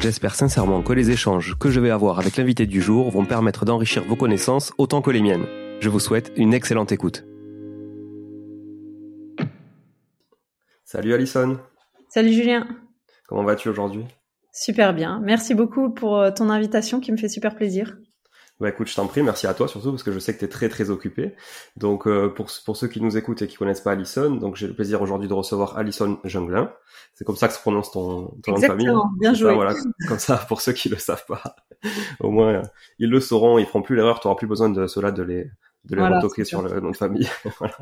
J'espère sincèrement que les échanges que je vais avoir avec l'invité du jour vont permettre d'enrichir vos connaissances autant que les miennes. Je vous souhaite une excellente écoute. Salut Alison. Salut Julien. Comment vas-tu aujourd'hui? Super bien. Merci beaucoup pour euh, ton invitation qui me fait super plaisir. Bah écoute, je t'en prie, merci à toi surtout parce que je sais que tu es très très occupé. Donc euh, pour, pour ceux qui nous écoutent et qui connaissent pas Alison, donc j'ai le plaisir aujourd'hui de recevoir Alison Junglin. C'est comme ça que se prononce ton, ton nom de famille. bien joué. voilà, comme ça pour ceux qui le savent pas. Au moins ils le sauront, ils feront plus l'erreur, tu n'auras plus besoin de cela de les de les retoquer sur le nom de famille. voilà.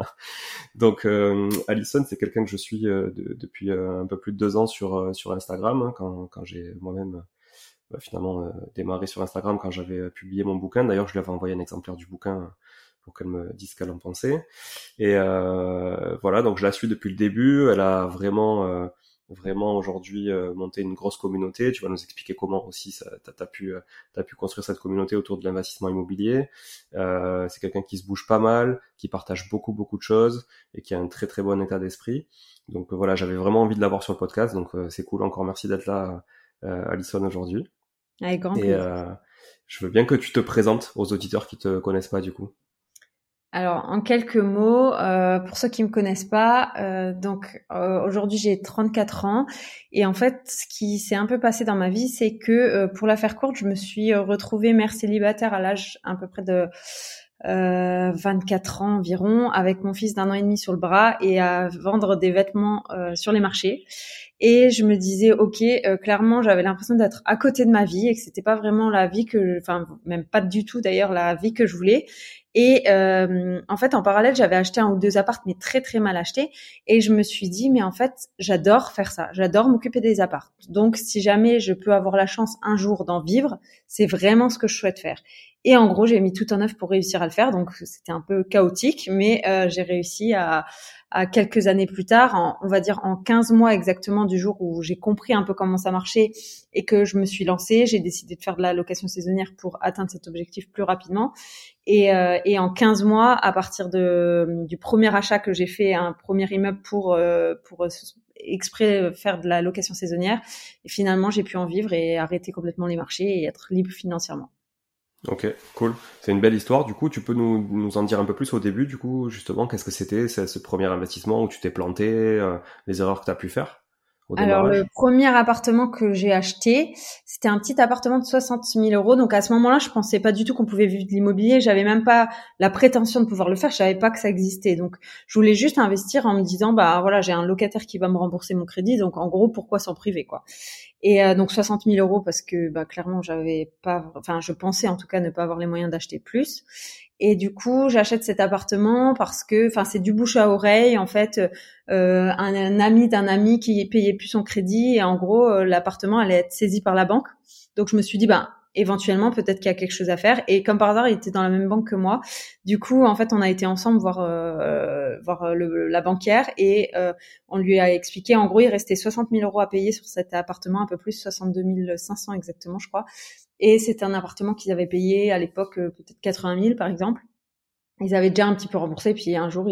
Donc euh, Alison, c'est quelqu'un que je suis euh, depuis euh, un peu plus de deux ans sur sur Instagram hein, quand quand j'ai moi-même finalement euh, démarré sur Instagram quand j'avais euh, publié mon bouquin. D'ailleurs, je lui avais envoyé un exemplaire du bouquin euh, pour qu'elle me dise ce qu'elle en pensait. Et euh, voilà, donc je la suis depuis le début. Elle a vraiment, vraiment aujourd'hui monté une grosse communauté. Tu vas nous expliquer comment aussi tu as, pu, as pu construire cette communauté autour de l'investissement immobilier. Euh, c'est quelqu'un qui se bouge pas mal, qui partage beaucoup, beaucoup de choses et qui a un très, très bon état d'esprit. Donc voilà, j'avais vraiment envie de l'avoir sur le podcast. Donc c'est cool. Encore merci d'être là, Alison, aujourd'hui. Avec grand Et euh, je veux bien que tu te présentes aux auditeurs qui te connaissent pas du coup. Alors, en quelques mots, euh, pour ceux qui me connaissent pas, euh, donc euh, aujourd'hui j'ai 34 ans et en fait, ce qui s'est un peu passé dans ma vie, c'est que euh, pour la faire courte, je me suis retrouvée mère célibataire à l'âge à peu près de 24 ans environ, avec mon fils d'un an et demi sur le bras et à vendre des vêtements sur les marchés. et je me disais ok euh, clairement j'avais l'impression d'être à côté de ma vie et que c'était pas vraiment la vie que enfin même pas du tout d'ailleurs la vie que je voulais et euh, en fait, en parallèle, j'avais acheté un ou deux appartes, mais très très mal achetés. Et je me suis dit, mais en fait, j'adore faire ça. J'adore m'occuper des appartes. Donc, si jamais je peux avoir la chance un jour d'en vivre, c'est vraiment ce que je souhaite faire. Et en gros, j'ai mis tout en œuvre pour réussir à le faire. Donc, c'était un peu chaotique, mais euh, j'ai réussi à, à quelques années plus tard, on va dire en 15 mois exactement du jour où j'ai compris un peu comment ça marchait et que je me suis lancée, j'ai décidé de faire de la location saisonnière pour atteindre cet objectif plus rapidement. Et, euh, et en 15 mois, à partir de, du premier achat que j'ai fait, un premier immeuble pour euh, pour exprès faire de la location saisonnière, et finalement j'ai pu en vivre et arrêter complètement les marchés et être libre financièrement. Ok, cool. C'est une belle histoire. Du coup, tu peux nous, nous en dire un peu plus au début, du coup, justement, qu'est-ce que c'était ce premier investissement où tu t'es planté, euh, les erreurs que tu as pu faire alors le premier appartement que j'ai acheté, c'était un petit appartement de 60 000 euros. Donc à ce moment-là, je pensais pas du tout qu'on pouvait vivre de l'immobilier. J'avais même pas la prétention de pouvoir le faire. Je savais pas que ça existait. Donc je voulais juste investir en me disant bah voilà j'ai un locataire qui va me rembourser mon crédit. Donc en gros pourquoi s'en priver quoi. Et euh, donc 60 000 euros parce que bah, clairement j'avais pas, enfin je pensais en tout cas ne pas avoir les moyens d'acheter plus. Et du coup, j'achète cet appartement parce que, enfin, c'est du bouche à oreille. En fait, euh, un, ami d'un ami qui payait plus son crédit et en gros, euh, l'appartement allait être saisi par la banque. Donc, je me suis dit, ben, éventuellement peut-être qu'il y a quelque chose à faire. Et comme par hasard il était dans la même banque que moi. Du coup en fait on a été ensemble voir euh, voir le, la banquière et euh, on lui a expliqué en gros il restait 60 000 euros à payer sur cet appartement un peu plus 62 500 exactement je crois. Et c'était un appartement qu'ils avaient payé à l'époque euh, peut-être 80 000 par exemple. Ils avaient déjà un petit peu remboursé, puis un jour,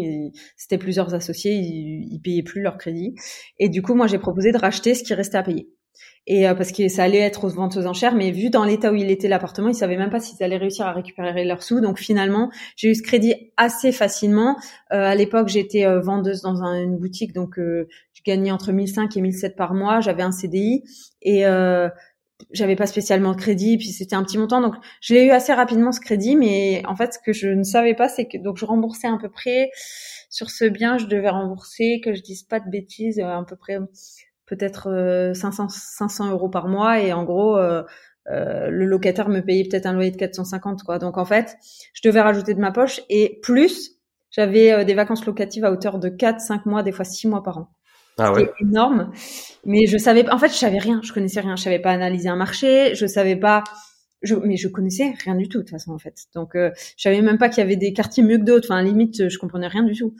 c'était plusieurs associés, ils, ils payaient plus leur crédit. Et du coup, moi, j'ai proposé de racheter ce qui restait à payer et euh, parce que ça allait être aux ventes aux enchères, mais vu dans l'état où il était l'appartement, ils savaient même pas s'ils allaient réussir à récupérer leurs sous. Donc finalement, j'ai eu ce crédit assez facilement. Euh, à l'époque, j'étais euh, vendeuse dans une boutique, donc je gagnais entre 1005 et 1007 par mois. J'avais un CDI et j'avais pas spécialement de crédit, puis c'était un petit montant, donc je l'ai eu assez rapidement ce crédit, mais en fait ce que je ne savais pas, c'est que donc je remboursais à peu près sur ce bien, je devais rembourser, que je dise pas de bêtises, à peu près peut-être 500, euh, 500 euros par mois et en gros euh, euh, le locataire me payait peut-être un loyer de 450 quoi. Donc en fait, je devais rajouter de ma poche et plus j'avais des vacances locatives à hauteur de 4, 5 mois, des fois 6 mois par an. Ah ouais. Énorme. Mais je savais en fait, je savais rien, je connaissais rien, je savais pas analyser un marché, je savais pas je, mais je connaissais rien du tout de toute façon en fait. Donc euh, je savais même pas qu'il y avait des quartiers mieux que d'autres. Enfin limite je comprenais rien du tout.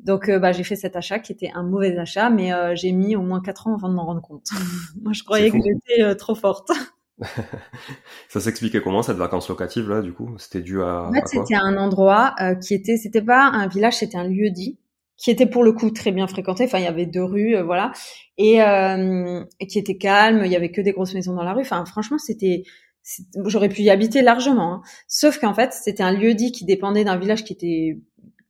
Donc euh, bah j'ai fait cet achat qui était un mauvais achat, mais euh, j'ai mis au moins quatre ans avant de m'en rendre compte. Moi je croyais que j'étais euh, trop forte. ça s'expliquait comment cette vacances locative là du coup? C'était dû à. En fait c'était un endroit qui était, c'était pas un village, c'était un lieu dit qui était pour le coup très bien fréquenté. Enfin, il y avait deux rues, voilà, et, euh, et, qui était calme. Il y avait que des grosses maisons dans la rue. Enfin, franchement, c'était j'aurais pu y habiter largement. Hein. Sauf qu'en fait, c'était un lieu dit qui dépendait d'un village qui était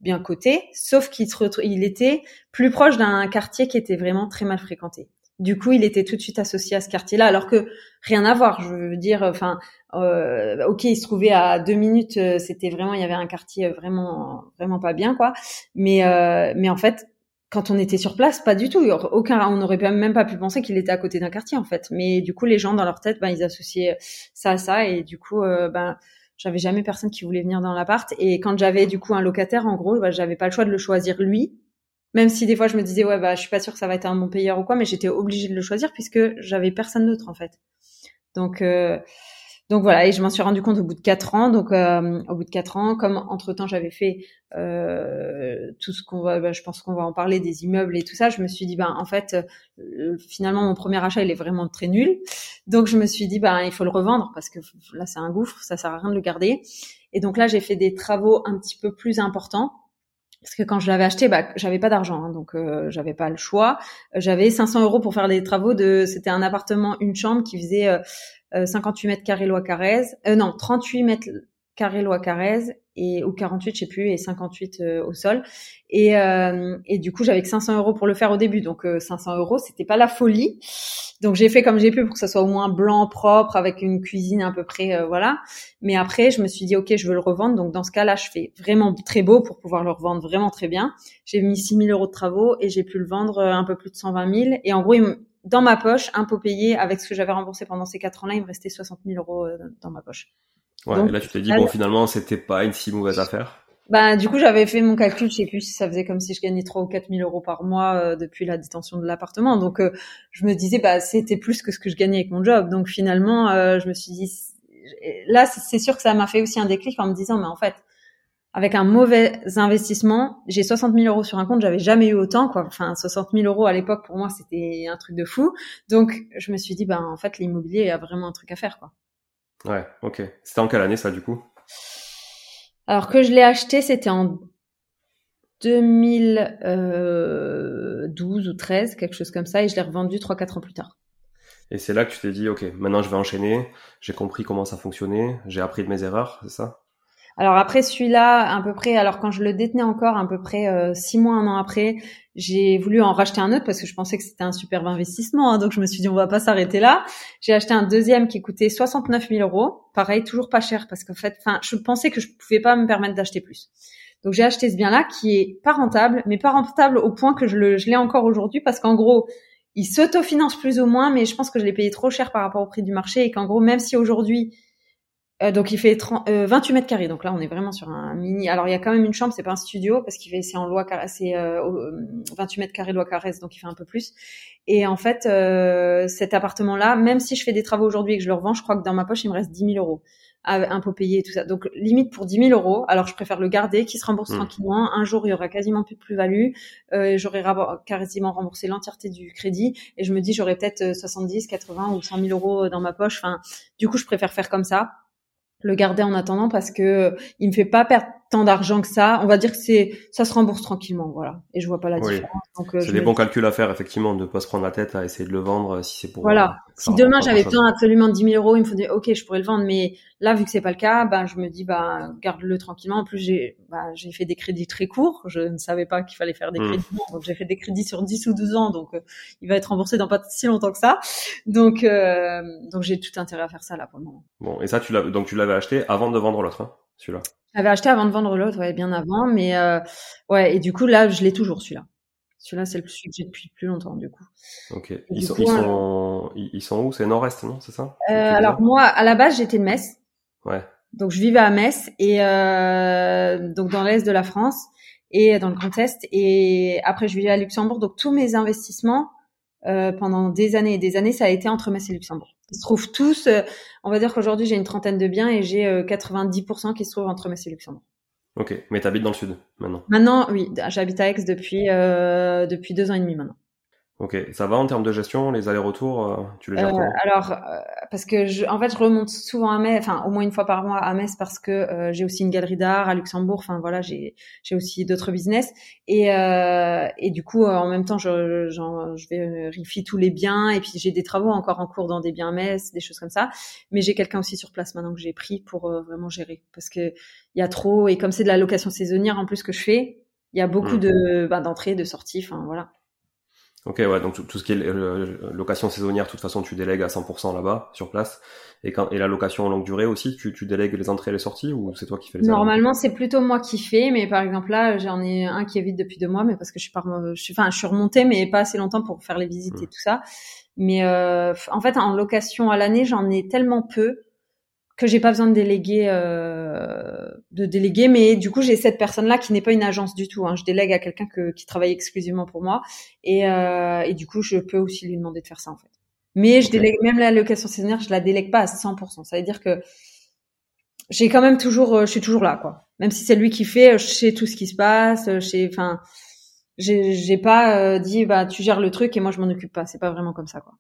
bien coté, sauf qu'il il était plus proche d'un quartier qui était vraiment très mal fréquenté. Du coup, il était tout de suite associé à ce quartier-là, alors que rien à voir. Je veux dire, enfin, euh, ok, il se trouvait à deux minutes. Euh, c'était vraiment, il y avait un quartier vraiment, vraiment pas bien, quoi. Mais, euh, mais en fait, quand on était sur place, pas du tout. On n'aurait même pas pu penser qu'il était à côté d'un quartier en fait. Mais du coup, les gens dans leur tête, ben, ils associaient ça à ça, et du coup, euh, ben, j'avais jamais personne qui voulait venir dans l'appart. Et quand j'avais du coup un locataire, en gros, ben, j'avais pas le choix de le choisir lui. Même si des fois je me disais ouais bah je suis pas sûre que ça va être un bon payeur ou quoi, mais j'étais obligée de le choisir puisque j'avais personne d'autre en fait. Donc euh, donc voilà, et je m'en suis rendu compte au bout de quatre ans. Donc euh, au bout de quatre ans, comme entre temps j'avais fait euh, tout ce qu'on va, bah, je pense qu'on va en parler des immeubles et tout ça, je me suis dit ben en fait euh, finalement mon premier achat il est vraiment très nul. Donc je me suis dit ben il faut le revendre parce que là c'est un gouffre, ça sert à rien de le garder. Et donc là j'ai fait des travaux un petit peu plus importants parce que quand je l'avais acheté, bah, j'avais pas d'argent, hein, donc euh, j'avais pas le choix. J'avais 500 euros pour faire des travaux de, c'était un appartement, une chambre qui faisait 58 euh, mètres carrés loi Carrez, euh, non 38 mètres carrés loi Carrez et ou 48 je sais plus et 58 euh, au sol. Et et du coup j'avais que 500 euros pour le faire au début. Donc 500 euros c'était pas la folie. Donc j'ai fait comme j'ai pu pour que ça soit au moins blanc propre avec une cuisine à peu près voilà. Mais après je me suis dit ok je veux le revendre. Donc dans ce cas là je fais vraiment très beau pour pouvoir le revendre vraiment très bien. J'ai mis 6000 euros de travaux et j'ai pu le vendre un peu plus de 120 000 et en gros dans ma poche, impôt payé, avec ce que j'avais remboursé pendant ces quatre ans-là, il me restait 60 000 euros euh, dans ma poche. Ouais, et là tu t'es dit, bon, finalement, c'était pas une si mauvaise affaire. Bah, du coup, j'avais fait mon calcul, je sais plus si ça faisait comme si je gagnais 3 ou 4 000 euros par mois euh, depuis la détention de l'appartement. Donc, euh, je me disais, bah, c'était plus que ce que je gagnais avec mon job. Donc, finalement, je me suis dit, là, c'est sûr que ça m'a fait aussi un déclic en me disant, mais en fait, avec un mauvais investissement, j'ai 60 000 euros sur un compte, j'avais jamais eu autant, quoi. Enfin, 60 000 euros à l'époque, pour moi, c'était un truc de fou. Donc, je me suis dit, ben, en fait, l'immobilier a vraiment un truc à faire, quoi. Ouais, ok. C'était en quelle année, ça, du coup? Alors, que je l'ai acheté, c'était en 2012 ou 13, quelque chose comme ça, et je l'ai revendu 3-4 ans plus tard. Et c'est là que tu t'es dit, ok, maintenant je vais enchaîner, j'ai compris comment ça fonctionnait, j'ai appris de mes erreurs, c'est ça? Alors après celui-là, à peu près, alors quand je le détenais encore, à peu près euh, six mois, un an après, j'ai voulu en racheter un autre parce que je pensais que c'était un superbe investissement. Hein, donc je me suis dit on va pas s'arrêter là. J'ai acheté un deuxième qui coûtait 69 000 euros. Pareil, toujours pas cher parce qu'en fait, enfin, je pensais que je pouvais pas me permettre d'acheter plus. Donc j'ai acheté ce bien-là qui est pas rentable, mais pas rentable au point que je le, je l'ai encore aujourd'hui parce qu'en gros, il s'autofinance plus ou moins, mais je pense que je l'ai payé trop cher par rapport au prix du marché et qu'en gros, même si aujourd'hui euh, donc il fait 30, 28 euh, mètres carrés. Donc là, on est vraiment sur un mini. Alors il y a quand même une chambre, c'est pas un studio parce qu'il fait c'est en loi c'est euh, 28 mètres carrés loi caresse, donc il fait un peu plus. Et en fait, euh, cet appartement-là, même si je fais des travaux aujourd'hui et que je le revends, je crois que dans ma poche il me reste 10 000 euros, impôts payés et tout ça. Donc limite pour 10 000 euros. Alors je préfère le garder, qui se rembourse mmh. tranquillement. Un jour il y aura quasiment plus de plus-value. j'aurai quasiment remboursé l'entièreté du crédit et je me dis j'aurai peut-être 70, 80 ou 100 000 euros dans ma poche. Enfin, du coup je préfère faire comme ça le garder en attendant parce que il me fait pas perdre tant d'argent que ça. On va dire que c'est ça se rembourse tranquillement, voilà. Et je vois pas la différence. Euh, c'est des bons calculs à faire effectivement, de pas se prendre la tête à essayer de le vendre euh, si c'est pour. Voilà. si demain j'avais besoin absolument de 10 000 euros, il me faudrait ok, je pourrais le vendre, mais là vu que c'est pas le cas, ben je me dis bah garde-le tranquillement. En plus j'ai bah, j'ai fait des crédits très courts. Je ne savais pas qu'il fallait faire des hmm. crédits, donc j'ai fait des crédits sur 10 ou 12 ans, donc il va être remboursé dans pas si longtemps que ça. Donc donc j'ai tout intérêt à faire ça là pour le moment. Bon et ça tu l'as donc tu l'avais acheté avant de vendre l'autre, hein, celui-là. J'avais acheté avant de vendre l'autre, ouais, bien avant, mais euh, ouais, et du coup là, je l'ai toujours celui-là. Celui-là, c'est le j'ai depuis plus longtemps, du coup. Ok. Ils sont, ils, sont, ils sont, où? C'est nord-est, non? C'est ça? Euh, Alors moi, à la base, j'étais de Metz. Ouais. Donc je vivais à Metz et euh, donc dans l'est de la France et dans le Grand Est. Et après, je vivais à Luxembourg. Donc tous mes investissements euh, pendant des années et des années, ça a été entre Metz et Luxembourg. Ils se trouvent tous, euh, on va dire qu'aujourd'hui j'ai une trentaine de biens et j'ai 90% euh, qui se trouvent entre Metz et Luxembourg. Ok, mais tu dans le sud maintenant Maintenant, oui, j'habite à Aix depuis, euh, depuis deux ans et demi maintenant. Ok, ça va en termes de gestion, les allers-retours, euh, tu les gères euh, Alors, euh, parce que je, en fait, je remonte souvent à Metz, enfin au moins une fois par mois à Metz parce que euh, j'ai aussi une galerie d'art à Luxembourg. Enfin voilà, j'ai j'ai aussi d'autres business et et du coup en même temps, je je vérifie tous les biens et puis j'ai des travaux encore en cours dans des biens à Metz, des choses comme ça. Mais j'ai quelqu'un aussi sur place maintenant que j'ai pris pour vraiment gérer parce que il y a trop et comme c'est de la location saisonnière en plus que je fais, il y a beaucoup mmh. de bah, d'entrées, de sorties. Enfin voilà. Ok, ouais, donc tout, ce qui est location saisonnière, de toute façon, tu délègues à 100% là-bas, sur place. Et, quand, et la location longue durée aussi, tu, tu délègues les entrées et les sorties ou c'est toi qui fais les Normalement, c'est plutôt moi qui fais, mais par exemple là, j'en ai un qui est vide depuis deux mois, mais parce que je suis, par, je suis, enfin, je suis remontée, mais pas assez longtemps pour faire les visites et mmh. tout ça. Mais euh, en fait, en location à l'année, j'en ai tellement peu que j'ai pas besoin de déléguer euh, de déléguer mais du coup j'ai cette personne là qui n'est pas une agence du tout hein. je délègue à quelqu'un qui travaille exclusivement pour moi. Et, euh, et du coup je peux aussi lui demander de faire ça en fait. Mais je délègue même la location saisonnière je la délègue pas à 100% ça veut dire que j'ai quand même toujours euh, je suis toujours là quoi. Même si c'est lui qui fait je sais tout ce qui se passe je sais enfin j'ai j'ai pas euh, dit bah tu gères le truc et moi je m'en occupe pas. C'est pas vraiment comme ça quoi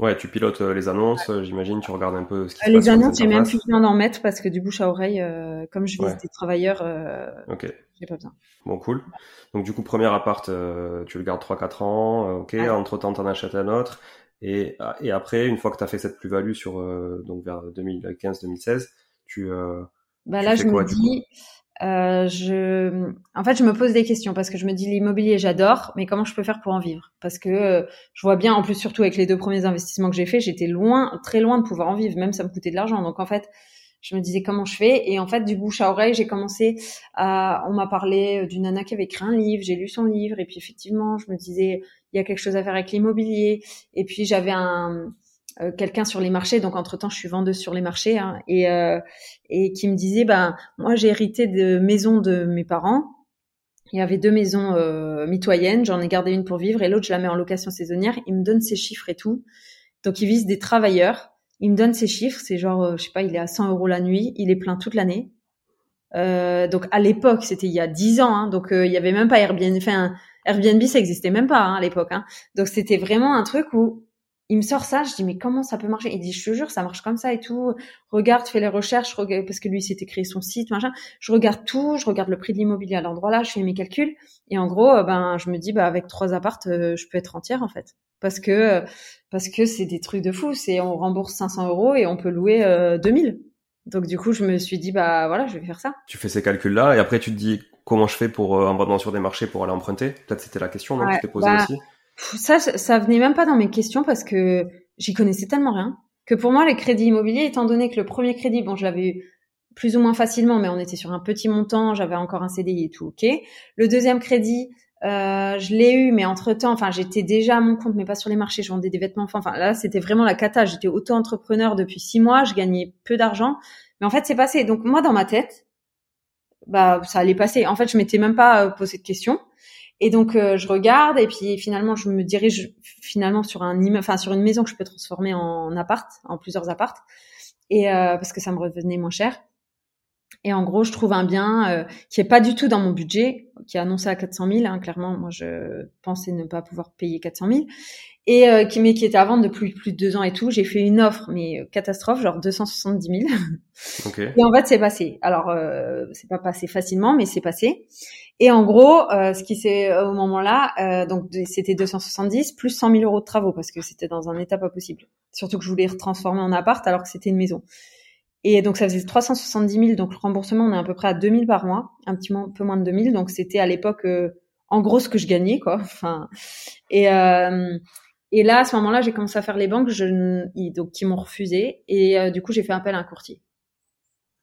Ouais, tu pilotes euh, les annonces, euh, j'imagine, tu regardes un peu ce qui se les passe. Les annonces, j'ai même plus besoin d'en mettre parce que du bouche à oreille, euh, comme je vise des travailleurs, euh, okay. j'ai pas besoin. Bon, cool. Donc du coup, premier appart, tu le gardes 3-4 ans, ok, entre-temps, t'en achètes un autre. Et, et après, une fois que tu as fait cette plus-value sur donc vers 2015-2016, tu, bah là, je me dis, euh, je, en fait, je me pose des questions parce que je me dis l'immobilier, j'adore, mais comment je peux faire pour en vivre? Parce que euh, je vois bien, en plus surtout avec les deux premiers investissements que j'ai faits, j'étais loin, très loin de pouvoir en vivre, même ça me coûtait de l'argent. Donc en fait, je me disais comment je fais? Et en fait du bouche à oreille j'ai commencé à on m'a parlé d'une nana qui avait écrit un livre j'ai lu son livre et puis effectivement je me disais il y a quelque chose à faire avec l'immobilier. Et puis j'avais un euh, quelqu'un sur les marchés donc entre temps je suis vendeuse sur les marchés hein, et euh, et qui me disait ben moi j'ai hérité de maisons de mes parents il y avait deux maisons euh, mitoyennes j'en ai gardé une pour vivre et l'autre je la mets en location saisonnière il me donne ses chiffres et tout donc il vise des travailleurs il me donne ses chiffres, c'est genre, euh, je sais pas, il est à 100 euros la nuit, il est plein toute l'année. Euh, donc à l'époque, c'était il y a 10 ans, hein, donc il y avait même pas Airbnb. Enfin, Airbnb, ça existait même pas hein, à l'époque. Hein. Donc c'était vraiment un truc où il me sort ça, je dis mais comment ça peut marcher? Il dit je te jure, ça marche comme ça et tout. Regarde, fais les recherches, parce que lui s'était créé son site, machin. Je regarde tout, je regarde le prix de l'immobilier à l'endroit là, je fais mes calculs et en gros, ben je me dis bah avec trois appartes, je peux être entière en fait parce que parce que c'est des trucs de fou. C'est on rembourse 500 euros et on peut louer euh, 2000. Donc du coup, je me suis dit bah voilà, je vais faire ça. Tu fais ces calculs-là et après tu te dis comment je fais pour euh, en sur des marchés pour aller emprunter? Peut-être c'était la question que tu t'es posée bah, aussi? Ça, ça venait même pas dans mes questions parce que j'y connaissais tellement rien que pour moi les crédits immobiliers, étant donné que le premier crédit, bon, je l'avais eu plus ou moins facilement, mais on était sur un petit montant, j'avais encore un CDI et tout, ok. Le deuxième crédit, euh, je l'ai eu, mais entre temps, enfin, j'étais déjà à mon compte, mais pas sur les marchés. Je vendais des vêtements. Enfin, là, c'était vraiment la cata. J'étais auto-entrepreneur depuis six mois. Je gagnais peu d'argent, mais en fait, c'est passé. Donc moi, dans ma tête, bah, ça allait passer. En fait, je m'étais même pas euh, posé de questions. Et donc, euh, je regarde, et puis finalement, je me dirige finalement sur un enfin, sur une maison que je peux transformer en appart, en plusieurs appartes, et parce que ça me revenait moins cher. Et en gros, je trouve un bien euh, qui est pas du tout dans mon budget, qui est annoncé à 400 000. Hein, clairement, moi, je pensais ne pas pouvoir payer 400 000. Et euh, qui, mais qui était à vendre depuis plus de deux ans et tout. J'ai fait une offre, mais euh, catastrophe, genre 270 000. Okay. Et en fait, c'est passé. Alors, euh, c'est pas passé facilement, mais c'est passé. Et en gros, ce qui s'est au moment-là, donc c'était 270 plus 100 000 euros de travaux parce que c'était dans un état pas possible. Surtout que je voulais transformer en appart alors que c'était une maison. Et donc ça faisait 370 000, donc le remboursement on est à peu près à 2000 par mois, un petit peu moins de 2000, donc c'était à l'époque euh, en gros ce que je gagnais quoi. Enfin et euh, et là à ce moment-là j'ai commencé à faire les banques, je, donc qui m'ont refusé et euh, du coup j'ai fait appel à un courtier.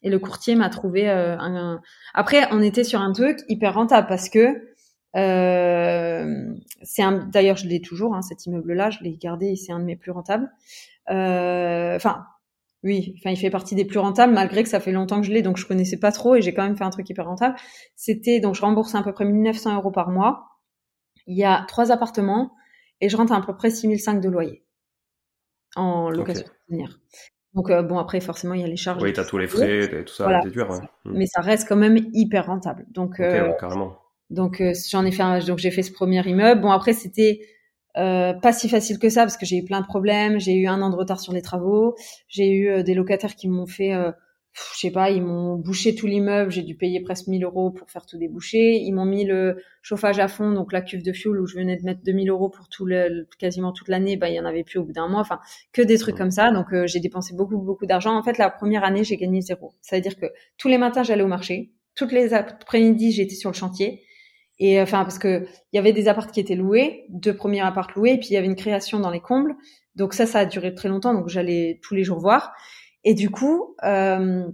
Et le courtier m'a trouvé un, Après on était sur un truc hyper rentable parce que c'est un d'ailleurs je l'ai toujours hein, cet immeuble là, je l'ai gardé et c'est un de mes plus rentables. Enfin oui, enfin il fait partie des plus rentables malgré que ça fait longtemps que je l'ai, donc je connaissais pas trop et j'ai quand même fait un truc hyper rentable. C'était donc je rembourse à peu près 1900 euros par mois. Il y a trois appartements et je rentre à, peu près 6005 de loyer en location okay. Donc euh, bon après forcément il y a les charges. Oui, t'as tous les frais, et tout ça, voilà. dur. Ouais. Hmm. Mais ça reste quand même hyper rentable. Donc euh, carrément. Donc euh, j'en ai fait un, donc j'ai fait ce premier immeuble. Bon après c'était euh, pas si facile que ça parce que j'ai eu plein de problèmes. J'ai eu un an de retard sur les travaux. J'ai eu euh, des locataires qui m'ont fait, euh, je sais pas, ils m'ont bouché tout l'immeuble. J'ai dû payer presque 1000 euros pour faire tout déboucher. Ils m'ont mis le chauffage à fond, donc la cuve de fuel où je venais de mettre 2000 euros pour tout le, quasiment toute l'année. Bah, il y en avait plus au bout d'un mois. Enfin, que des trucs comme ça. Donc j'ai dépensé beaucoup beaucoup d'argent. En fait, la première année, j'ai gagné zéro. Ça veut dire que tous les matins, j'allais au marché. Toutes les après-midi, j'étais sur le chantier et euh, enfin parce que il y avait des appartes qui étaient loués, deux premiers appartes loués, et puis il y avait une création dans les combles. Donc ça, ça a duré très longtemps, donc j'allais tous les jours voir. Et du coup, euh,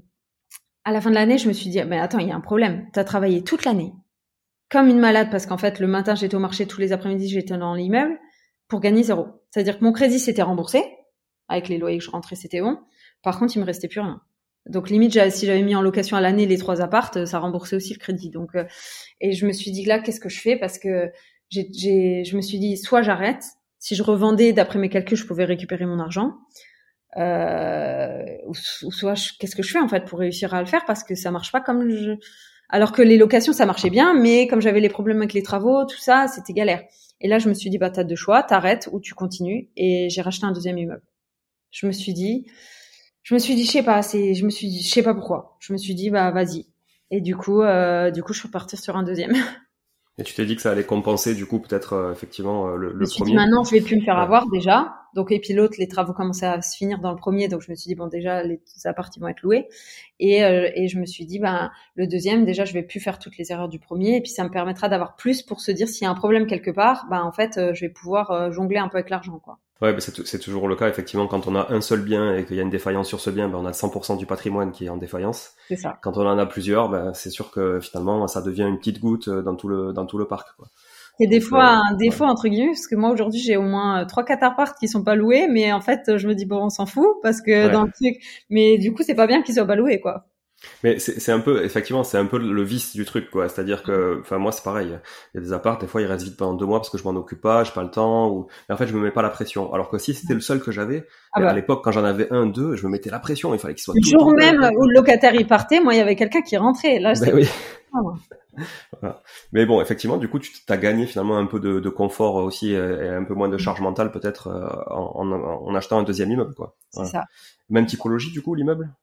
à la fin de l'année, je me suis dit, mais attends, il y a un problème. Tu as travaillé toute l'année comme une malade parce qu'en fait, le matin, j'étais au marché, tous les après-midi, j'étais dans l'immeuble pour gagner zéro. C'est-à-dire que mon crédit s'était remboursé avec les loyers que je rentrais, c'était bon. Par contre, il me restait plus rien. Donc limite, si j'avais mis en location à l'année les trois appartes, ça remboursait aussi le crédit. Donc, euh, et je me suis dit là, qu'est-ce que je fais? Parce que je me suis dit, soit j'arrête. Si je revendais, d'après mes calculs, je pouvais récupérer mon argent. Euh, ou, soit, qu'est-ce que je fais en fait pour réussir à le faire Parce que ça marche pas comme je. Alors que les locations, ça marchait bien, mais comme j'avais les problèmes avec les travaux, tout ça, c'était galère. Et là, je me suis dit, bah, t'as deux choix, t'arrêtes ou tu continues. Et j'ai racheté un deuxième immeuble. Je me suis dit, je me suis dit, je sais pas, c'est, je me suis dit, je sais pas pourquoi. Je me suis dit, bah, vas-y. Et du coup, euh, du coup, je suis partir sur un deuxième. Et tu t'es dit que ça allait compenser, du coup, peut-être euh, effectivement euh, le, le je premier. Dit, maintenant, je vais plus me faire avoir déjà. Donc, et puis l'autre, les travaux commençaient à se finir dans le premier, donc je me suis dit bon, déjà les appartements vont être loués. Et, euh, et je me suis dit ben le deuxième, déjà, je vais plus faire toutes les erreurs du premier, et puis ça me permettra d'avoir plus pour se dire s'il y a un problème quelque part, ben en fait, je vais pouvoir jongler un peu avec l'argent, quoi. Ouais, bah, c'est toujours le cas. Effectivement, quand on a un seul bien et qu'il y a une défaillance sur ce bien, ben on a 100% du patrimoine qui est en défaillance. C'est ça. Quand on en a plusieurs, ben, c'est sûr que finalement, ça devient une petite goutte dans tout le, dans tout le parc. Quoi. C'est des fois un défaut entre guillemets parce que moi aujourd'hui j'ai au moins trois quatre apparts qui sont pas loués, mais en fait je me dis bon on s'en fout parce que dans le truc, mais du coup c'est pas bien qu'ils soient pas loués quoi. Mais c'est un peu, effectivement, c'est un peu le vice du truc, quoi. C'est-à-dire que, enfin, moi, c'est pareil. Il y a des apparts, des fois, ils restent vite pendant deux mois parce que je m'en occupe pas, j'ai pas le temps, ou, et en fait, je me mets pas la pression. Alors que si c'était le seul que j'avais, ah bah. à l'époque, quand j'en avais un, deux, je me mettais la pression. Il fallait qu'il soit le jour même où le locataire y partait, moi, il y avait quelqu'un qui rentrait. Là, ben oui. voilà. Mais bon, effectivement, du coup, tu t'as gagné finalement un peu de, de, confort aussi et un peu moins de charge mentale peut-être euh, en, en, en, achetant un deuxième immeuble, quoi. C'est ça. Même typologie du coup, l'immeuble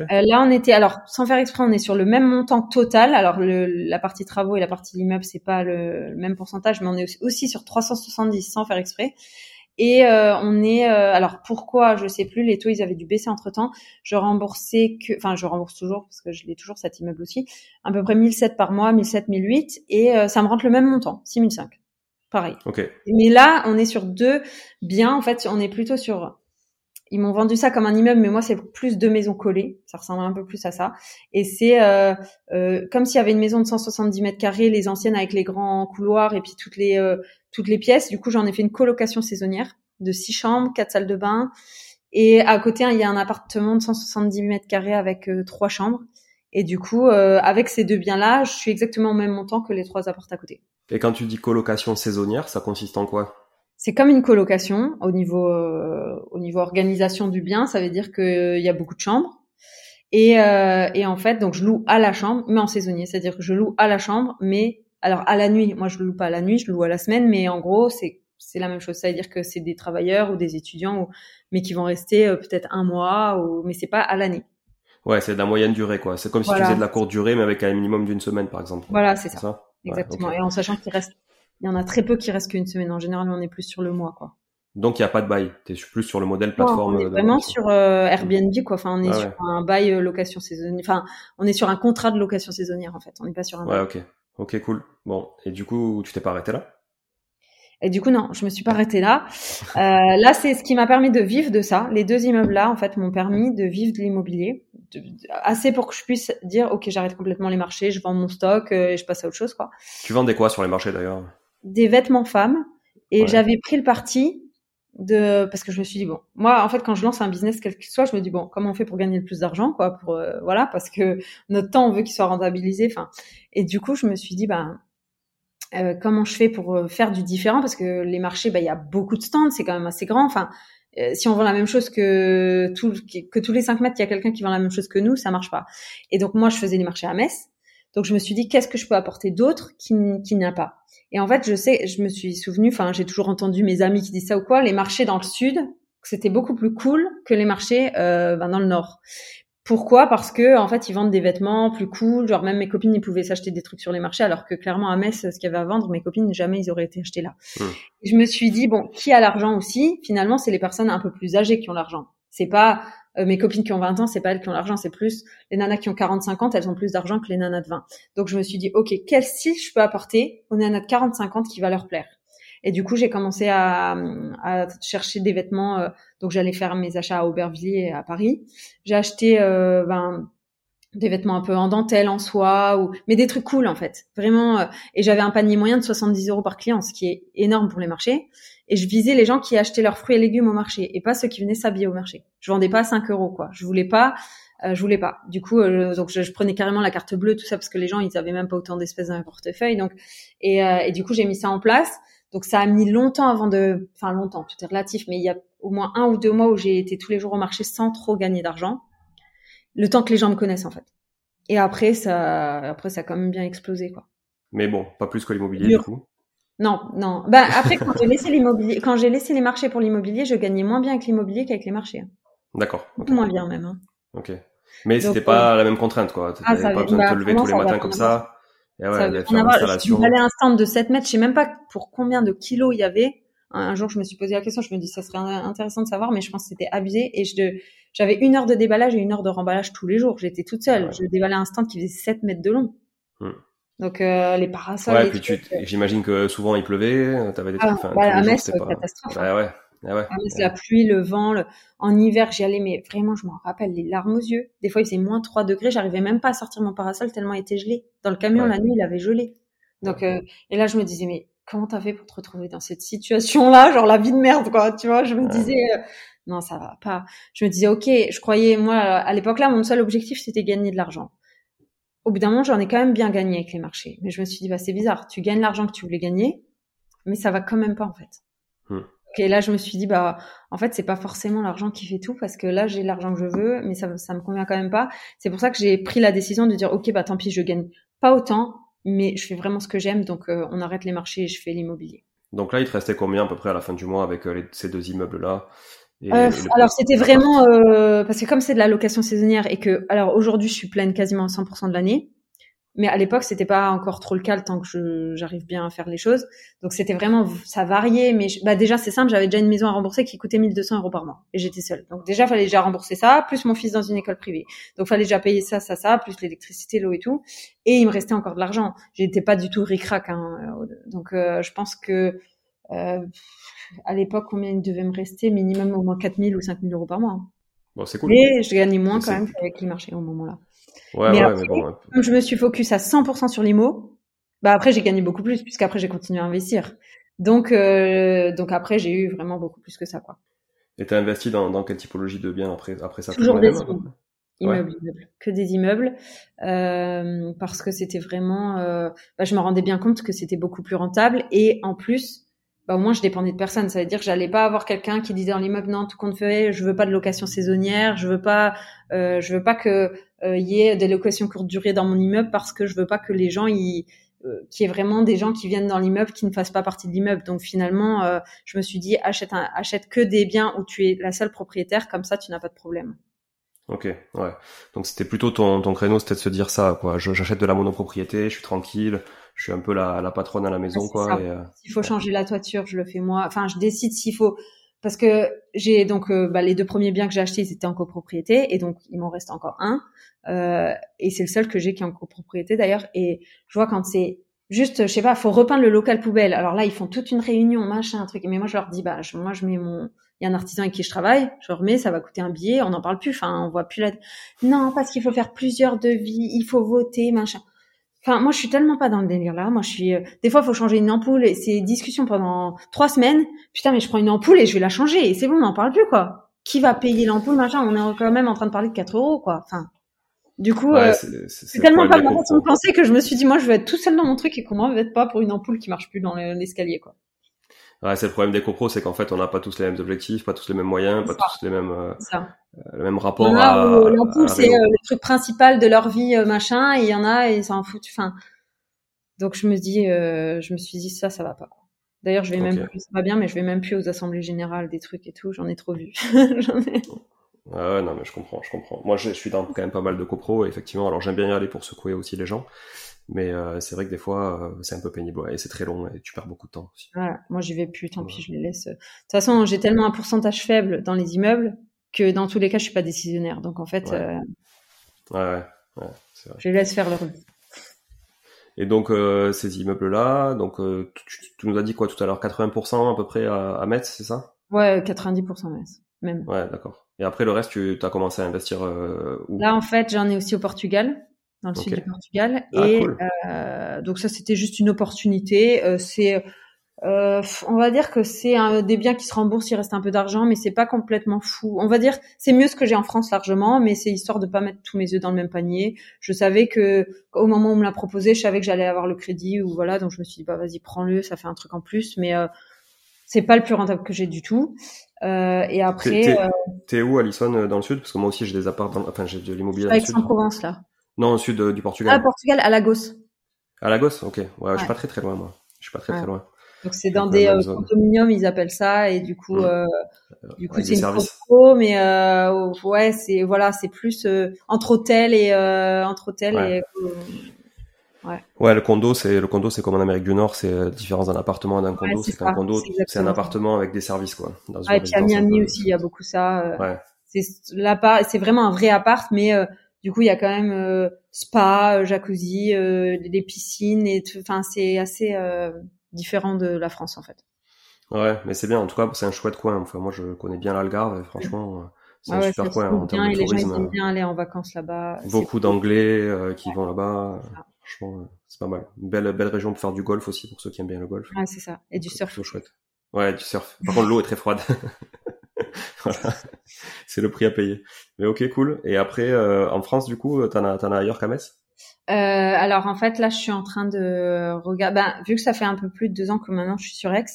euh, là, on était alors sans faire exprès, on est sur le même montant total. Alors le, la partie travaux et la partie d'immeuble, c'est pas le, même pourcentage, mais on est aussi, sur 370 sans faire exprès. Et euh, on est euh, alors pourquoi je sais plus les taux ils avaient dû baisser entre temps. Je remboursais que enfin je rembourse toujours parce que je l'ai toujours cet immeuble aussi à peu près 1007 par mois, 1007 1008 et ça me rentre le même montant 6005. Pareil. OK. Mais là, on est sur deux biens en fait, on est plutôt sur ils m'ont vendu ça comme un immeuble, mais moi c'est plus deux maisons collées. Ça ressemble un peu plus à ça. Et c'est euh, euh, comme s'il y avait une maison de 170 mètres carrés, les anciennes avec les grands couloirs et puis toutes les euh, toutes les pièces. Du coup, j'en ai fait une colocation saisonnière de six chambres, quatre salles de bain, et à côté il y a un appartement de 170 mètres carrés avec trois chambres. Et du coup, avec ces deux biens-là, je suis exactement au même montant que les trois appartements à côté. Et quand tu dis colocation saisonnière, ça consiste en quoi? C'est comme une colocation au niveau euh, au niveau organisation du bien. Ça veut dire qu'il y a beaucoup de chambres et, euh, et en fait donc je loue à la chambre, mais en saisonnier. C'est-à-dire que je loue à la chambre, mais alors à la nuit. Moi je loue pas à la nuit, je loue à la semaine, mais en gros c'est c'est la même chose. Ça veut dire que c'est des travailleurs ou des étudiants, ou, mais qui vont rester euh, peut-être un mois, ou, mais c'est pas à l'année. Ouais, c'est de la moyenne durée, quoi. C'est comme si tu faisais de la courte durée, mais avec un minimum d'une semaine, par exemple. Voilà, c'est ça. Exactement. Et en sachant qu'il reste il y en a très peu qui restent qu'une semaine. En général, on est plus sur le mois, quoi. Donc il n'y a pas de bail. Tu es plus sur le modèle plateforme. on est vraiment sur euh, Airbnb, quoi. Enfin, on est ah sur un bail euh, location saisonnière. Enfin, on est sur un contrat de location saisonnière, en fait. On n'est pas sur un. Ouais, ok. Ok, cool. Bon, et du coup, tu t'es pas arrêté là? Et du coup, non, je me suis pas arrêtée là. Euh, là, c'est ce qui m'a permis de vivre de ça. Les deux immeubles-là, en fait, m'ont permis de vivre de l'immobilier, assez pour que je puisse dire, ok, j'arrête complètement les marchés, je vends mon stock et je passe à autre chose, quoi. Tu vendais quoi sur les marchés d'ailleurs? Des vêtements femmes. Et j'avais pris le parti de parce que je me suis dit bon moi en fait quand je lance un business quel qu'il soit je me dis bon comment on fait pour gagner le plus d'argent quoi pour euh, voilà parce que notre temps on veut qu'il soit rentabilisé enfin. Et du coup je me suis dit ben euh, comment je fais pour euh, faire du différent? Parce que les marchés ben il y a beaucoup de stands c'est quand même assez grand. Enfin si on vend la même chose que tout, que tous les 5 mètres il y a quelqu'un qui vend la même chose que nous ça marche pas. Et donc moi je faisais les marchés à Metz donc je me suis dit qu'est-ce que je peux apporter d'autre qui, qui n'y a pas? Et en fait, je sais, je me suis souvenu, enfin, j'ai toujours entendu mes amis qui disent ça ou quoi, les marchés dans le sud, c'était beaucoup plus cool que les marchés euh, ben, dans le nord. Pourquoi? Parce que en fait, ils vendent des vêtements plus cool. Genre même mes copines, ils pouvaient s'acheter des trucs sur les marchés, alors que clairement à Metz, ce qu'il y avait à vendre, mes copines jamais ils auraient été achetés là. Mmh. Je me suis dit bon, qui a l'argent aussi? Finalement, c'est les personnes un peu plus âgées qui ont l'argent. C'est pas euh, mes copines qui ont 20 ans, c'est pas elles qui ont l'argent, c'est plus les nanas qui ont 45 ans, elles ont plus d'argent que les nanas de 20. Donc je me suis dit, ok, quel style je peux apporter aux nanas de 40-50 ans qui va leur plaire? Et du coup, j'ai commencé à, chercher des vêtements. Euh, donc j'allais faire mes achats à Aubervilliers et à Paris. J'ai acheté euh, ben, des vêtements un peu en dentelle, en soie, ou mais des trucs cool en fait, vraiment. et j'avais un panier moyen de 70 euros par client, ce qui est énorme pour les marchés et je visais les gens qui achetaient leurs fruits et légumes au marché et pas ceux qui venaient s'habiller au marché. Je vendais pas à 5 euros quoi. Je voulais pas, euh, je voulais pas. Du coup, euh, donc je, prenais carrément la carte bleue tout ça parce que les gens ils avaient même pas autant d'espèces dans leur portefeuille. Donc et, euh, et du coup j'ai mis ça en place. Donc ça a mis longtemps avant de, enfin longtemps, tout est relatif, mais il y a au moins un ou deux mois où j'ai été tous les jours au marché sans trop gagner d'argent. Le temps que les gens me connaissent en fait. Et après ça, après ça a quand même bien explosé quoi. Mais bon, pas plus que l'immobilier du coup. Non, non. Bah après, quand j'ai laissé l'immobilier, quand j'ai laissé les marchés pour l'immobilier, je gagnais moins bien avec l'immobilier qu'avec les marchés. D'accord. Moins bien même. Hein. Ok. Mais c'était pas la même contrainte, quoi. Ah, pas besoin de te bah, lever tous les matins comme ça. Et ouais, il y a l'installation. un stand de 7 mètres. Je sais même pas pour combien de kilos il y avait. Un jour, je me suis posé la question. Je me dis, ça serait intéressant de savoir, mais je pense que c'était abusé. Et je, j'avais une heure de déballage et une heure de remballage tous les jours. J'étais toute seule. Je déballais un stand qui faisait 7 mètres de long. Hmm. Donc euh, les parasols. Ouais, puis tu, j'imagine que souvent il pleuvait, t'avais des ah, trucs. Bah, à Metz, catastrophe. Bah, ouais. Ah ouais, mais c'est la pluie, le vent. le- En hiver, j'y allais, mais vraiment, je m'en rappelle, les larmes aux yeux. Des fois, il faisait moins 3 degrés, j'arrivais même pas à sortir mon parasol tellement il était gelé. Dans le camion, Ouais. la nuit, il avait gelé. Donc, euh, et là, je me disais, mais comment t'as fait pour te retrouver dans cette situation-là Genre la vie de merde, quoi. Tu vois, je me Ouais. disais, euh, non, ça va pas. Je me disais, ok, je croyais, moi, à l'époque là, mon seul objectif, c'était gagner de l'argent. Au bout d'un moment, j'en ai quand même bien gagné avec les marchés. Mais je me suis dit, bah, c'est bizarre. Tu gagnes l'argent que tu voulais gagner, mais ça va quand même pas, en fait. Hmm. Et là, je me suis dit, bah, en fait, c'est pas forcément l'argent qui fait tout, parce que là, j'ai l'argent que je veux, mais ça, ça me convient quand même pas. C'est pour ça que j'ai pris la décision de dire, ok, bah, tant pis, je gagne pas autant, mais je fais vraiment ce que j'aime, donc euh, on arrête les marchés et je fais l'immobilier. Donc là, il te restait combien à peu près à la fin du mois avec euh, les- ces deux immeubles-là? Et, Euh, et alors c'était vraiment euh, parce que comme c'est de la location saisonnière et que alors aujourd'hui je suis pleine quasiment à 100% de l'année, mais à l'époque c'était pas encore trop le cas le temps que j'arrive bien à faire les choses. Donc c'était vraiment ça variait, mais je- bah déjà c'est simple, j'avais déjà une maison à rembourser qui coûtait 1200 euros par mois et j'étais seule. Donc déjà fallait déjà rembourser ça, plus mon fils dans une école privée. Donc fallait déjà payer ça, ça, ça, plus l'électricité, l'eau et tout. Et il me restait encore de l'argent. J'étais pas du tout ric-rac. Hein. Donc euh, je pense que euh, à l'époque, combien il devait me rester? Minimum au moins 4000 ou 5000 euros par mois. hein. Bon, c'est cool. Mais je gagnais moins quand même qu'avec les marchés au moment-là. Ouais, mais ouais, après, mais bon. ouais. Comme je me suis focus à 100% sur l'IMO, bah après j'ai gagné beaucoup plus puisqu'après j'ai continué à investir. Donc euh, donc après j'ai eu vraiment beaucoup plus que ça quoi. Et t'as investi dans, dans quelle typologie de biens après, après ça? Toujours des. Ouais. Immeubles, immeubles. que des immeubles, euh, parce que c'était vraiment, euh, bah, je me rendais bien compte que c'était beaucoup plus rentable et en plus, bah, au moins je dépendais de personne. Ça veut dire que j'allais pas avoir quelqu'un qui disait dans l'immeuble non tout compte fait, je veux pas de location saisonnière, je veux pas, euh, je veux pas que euh, y ait des locations courte durée dans mon immeuble parce que je veux pas que les gens y euh, qu'il y ait vraiment des gens qui viennent dans l'immeuble qui ne fassent pas partie de l'immeuble. Donc finalement, euh, je me suis dit achète un, achète que des biens où tu es la seule propriétaire, comme ça tu n'as pas de problème. Ok, ouais. Donc c'était plutôt ton, ton créneau, c'était de se dire ça, quoi. J'achète de la monopropriété, je suis tranquille, je suis un peu la, la patronne à la maison, c'est quoi. Et, euh, S'il faut changer la toiture, je le fais moi. Enfin, je décide s'il faut parce que j'ai donc euh, bah, les deux premiers biens que j'ai achetés, ils étaient en copropriété et donc il m'en reste encore un Euh, et c'est le seul que j'ai qui est en copropriété d'ailleurs. Et je vois quand c'est juste, je sais pas, faut repeindre le local poubelle. Alors là, ils font toute une réunion, machin, un truc. Mais moi, je leur dis, bah, je- moi, je mets mon, il y a un artisan avec qui je travaille, je remets, ça va coûter un billet, on n'en parle plus. Enfin, on voit plus la. Non, parce qu'il faut faire plusieurs devis, il faut voter, machin. Enfin, moi, je suis tellement pas dans le délire là. Moi, je suis. euh, Des fois, il faut changer une ampoule et c'est discussion pendant trois semaines. Putain, mais je prends une ampoule et je vais la changer et c'est bon, on n'en parle plus quoi. Qui va payer l'ampoule, machin? On est quand même en train de parler de 4 euros quoi. Enfin, du coup, ouais, euh, c'est- c'est c'est c'est le tellement pas ma façon de penser que je me suis dit, moi, je vais être tout seul dans mon truc et qu'on m'embête pas pour une ampoule qui marche plus dans le- l'escalier quoi. Ouais, c'est le problème des copros, c'est qu'en fait, on n'a pas tous les mêmes objectifs, pas tous les mêmes moyens, pas ça. tous les mêmes, euh, ça. le même rapport en à, à c'est euh, le truc principal de leur vie euh, machin et il y en a et ils s'en foutent. Enfin, donc je me dis, euh, je me suis dit ça, ça va pas. D'ailleurs, je vais même plus, ça va bien, mais je vais même plus aux assemblées générales des trucs et tout. J'en ai trop vu. J'en ai- non, mais je comprends, je comprends. Moi, je, suis dans quand même pas mal de copros, et effectivement. Alors, j'aime bien y aller pour secouer aussi les gens, mais euh, c'est vrai que des fois, euh, c'est un peu pénible, ouais, et c'est très long, et tu perds beaucoup de temps aussi. Voilà, moi j'y vais plus, tant pis, je les laisse. De toute façon, j'ai tellement un pourcentage faible dans les immeubles que dans tous les cas, je suis pas décisionnaire. Donc en fait, Ouais. euh, vrai. je les laisse faire leur vie. Et donc, euh, ces immeubles-là, donc, tu, tu nous as dit quoi tout à l'heure, 80% à peu près à, à Metz, c'est ça? Ouais, 90% même. même. Ouais, d'accord. Et après, le reste, tu as commencé à investir où? Là, en fait, j'en ai aussi au Portugal, dans le sud du Portugal. Ah, et cool. euh, donc ça, c'était juste une opportunité. Euh, c'est, euh, on va dire que c'est un- des biens qui se remboursent, il reste un peu d'argent, mais c'est pas complètement fou. On va dire, c'est mieux ce que j'ai en France largement, mais c'est histoire de pas mettre tous mes œufs dans le même panier. Je savais que au moment où on me l'a proposé, je savais que j'allais avoir le crédit ou voilà, donc je me suis dit bah vas-y prends-le, ça fait un truc en plus, mais euh, c'est pas le plus rentable que j'ai du tout. Euh, et après, T'es- t'es- euh, T'es où, Alison, euh, dans le sud? Parce que moi aussi, j'ai des apparts, dans... enfin, j'ai de l'immobilier. Aix-en-Provence là. Non, au sud euh, du Ah, Portugal. Portugal, à Lagos. À Lagos, ok. Ouais, je suis Ouais. pas très très loin, moi. Je suis pas très Ouais. très loin. Donc c'est dans des euh, condominiums, ils appellent ça, et du coup, Mm. euh, du coup c'est une mais euh, ouais, c'est voilà, c'est plus euh, entre hôtels et euh, entre hôtels Ouais. et euh, Ouais, le condo, c'est le condo, c'est comme en Amérique du Nord, c'est euh, différence d'un appartement à d'un condo. c'est c'est qu'un condo, c'est un appartement avec des services, quoi. Dans une et puis à Miami aussi, il y a beaucoup ça. euh, Ouais. C'est là c'est vraiment un vrai appart, mais euh, du coup il y a quand même euh, spa, euh, jacuzzi, euh, des piscines et tout. Enfin c'est assez euh, différent de la France en fait. Ouais, mais c'est bien. En tout cas, c'est un chouette coin. Enfin, moi, je connais bien l'Algarve. Et franchement, c'est un super coin en termes de les tourisme. gens aiment bien aller en vacances là-bas. Beaucoup d'Anglais euh, qui vont là-bas. Franchement, c'est pas mal. Une belle, belle région pour faire du golf aussi pour ceux qui aiment bien le golf. Ouais, c'est ça. Et du surf. C'est chouette. Ouais, du surf. Par contre, l'eau est très froide. voilà. C'est le prix à payer. Mais ok, cool. Et après, euh, en France, du coup, t'en as, t'en as ailleurs qu'à Metz? Euh, alors en fait là je suis en train de regarder ben, vu que ça fait un peu plus de deux ans que maintenant je suis sur Aix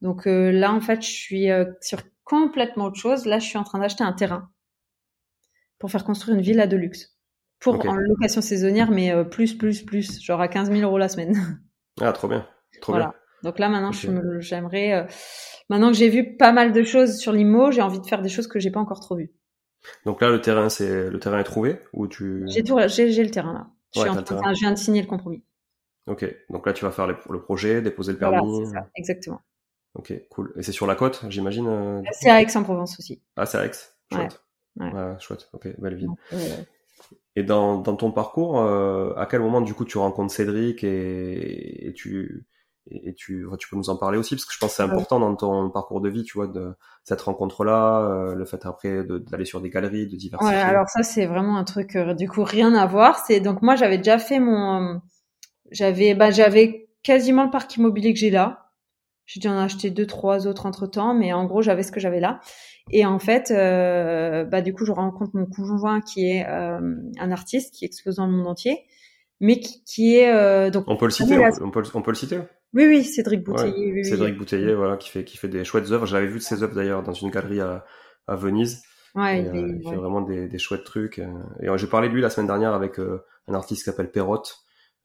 donc euh, là en fait je suis euh, sur complètement autre chose là je suis en train d'acheter un terrain pour faire construire une villa de luxe pour en location saisonnière mais euh, plus plus plus genre à 15 000 euros la semaine Ah, trop bien. Trop voilà bien. Donc là maintenant j'aimerais euh, maintenant que j'ai vu pas mal de choses sur l'IMO j'ai envie de faire des choses que j'ai pas encore trop vues Donc là, le terrain, c'est le terrain est trouvé ou tu j'ai tout j'ai le terrain là je, Ouais, suis en t'as le train- terrain. enfin, je viens de signer le compromis Ok. Donc là, tu vas faire les- le projet, déposer le voilà permis. c'est ça exactement Ok, cool. Et c'est sur la côte, j'imagine. euh, c'est à Aix-en-Provence aussi Ah, c'est à Aix? Chouette. Ouais. Ouais, chouette. Ok, belle ville. Euh, Et dans, dans ton parcours, euh, à quel moment du coup tu rencontres Cédric et, et tu et tu tu peux nous en parler aussi parce que je pense que c'est important dans ton parcours de vie, tu vois, de cette rencontre-là, euh, le fait après de- d'aller sur des galeries, de diversifier. Ouais, alors ça c'est vraiment un truc euh, du coup rien à voir. C'est donc moi j'avais déjà fait mon, euh, j'avais bah j'avais quasiment le parc immobilier que j'ai là. J'ai dû en acheter deux trois autres entre temps, mais en gros j'avais ce que j'avais là. Et en fait, euh, bah du coup je rencontre mon conjoint qui est euh, un artiste qui expose dans le monde entier, mais qui, qui est euh, donc On peut le citer, on on peut, on peut le citer. Oui oui Cédric Bouteiller. oui, oui. Cédric Bouteiller, voilà, qui fait qui fait des chouettes œuvres. J'avais vu de ses œuvres d'ailleurs dans une galerie à, à Venise. Ouais, Et, il est- euh, il fait vraiment des, des chouettes trucs. euh. Et euh, j'ai parlé de lui la semaine dernière avec euh, un artiste qui s'appelle Perrotte.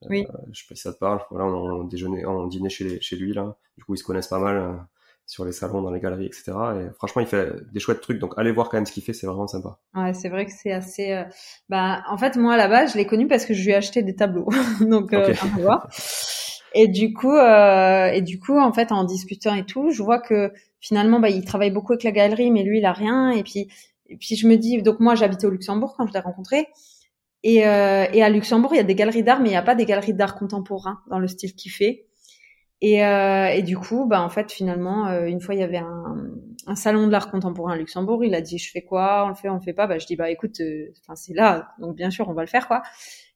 Euh, Oui. je sais pas si ça te parle. Voilà, on, on déjeunait, on dînait chez, chez lui là. Du coup, ils se connaissent pas mal sur les salons, dans les galeries, etc. Et franchement, il fait des chouettes trucs. Donc, allez voir quand même ce qu'il fait, c'est vraiment sympa. Ouais, c'est vrai que c'est assez. euh, Bah, en fait, moi là-bas, je l'ai connu parce que je lui ai acheté des tableaux, donc euh, Ok. on peut voir. Et du coup, euh, et du coup, en fait, en discutant et tout, je vois que finalement, bah, il travaille beaucoup avec la galerie, mais lui, il a rien. Et puis, et puis je me dis, donc moi, j'habitais au Luxembourg quand je l'ai rencontré. Et, euh, et à Luxembourg, il y a des galeries d'art, mais il n'y a pas des galeries d'art contemporain dans le style qu'il fait. Et, euh, et du coup, bah en fait, finalement, euh, une fois, il y avait un, un salon de l'art contemporain à Luxembourg. Il a dit, je fais quoi? On le fait, on le fait pas? Bah je dis, bah écoute, euh, enfin c'est là, donc bien sûr, on va le faire, quoi.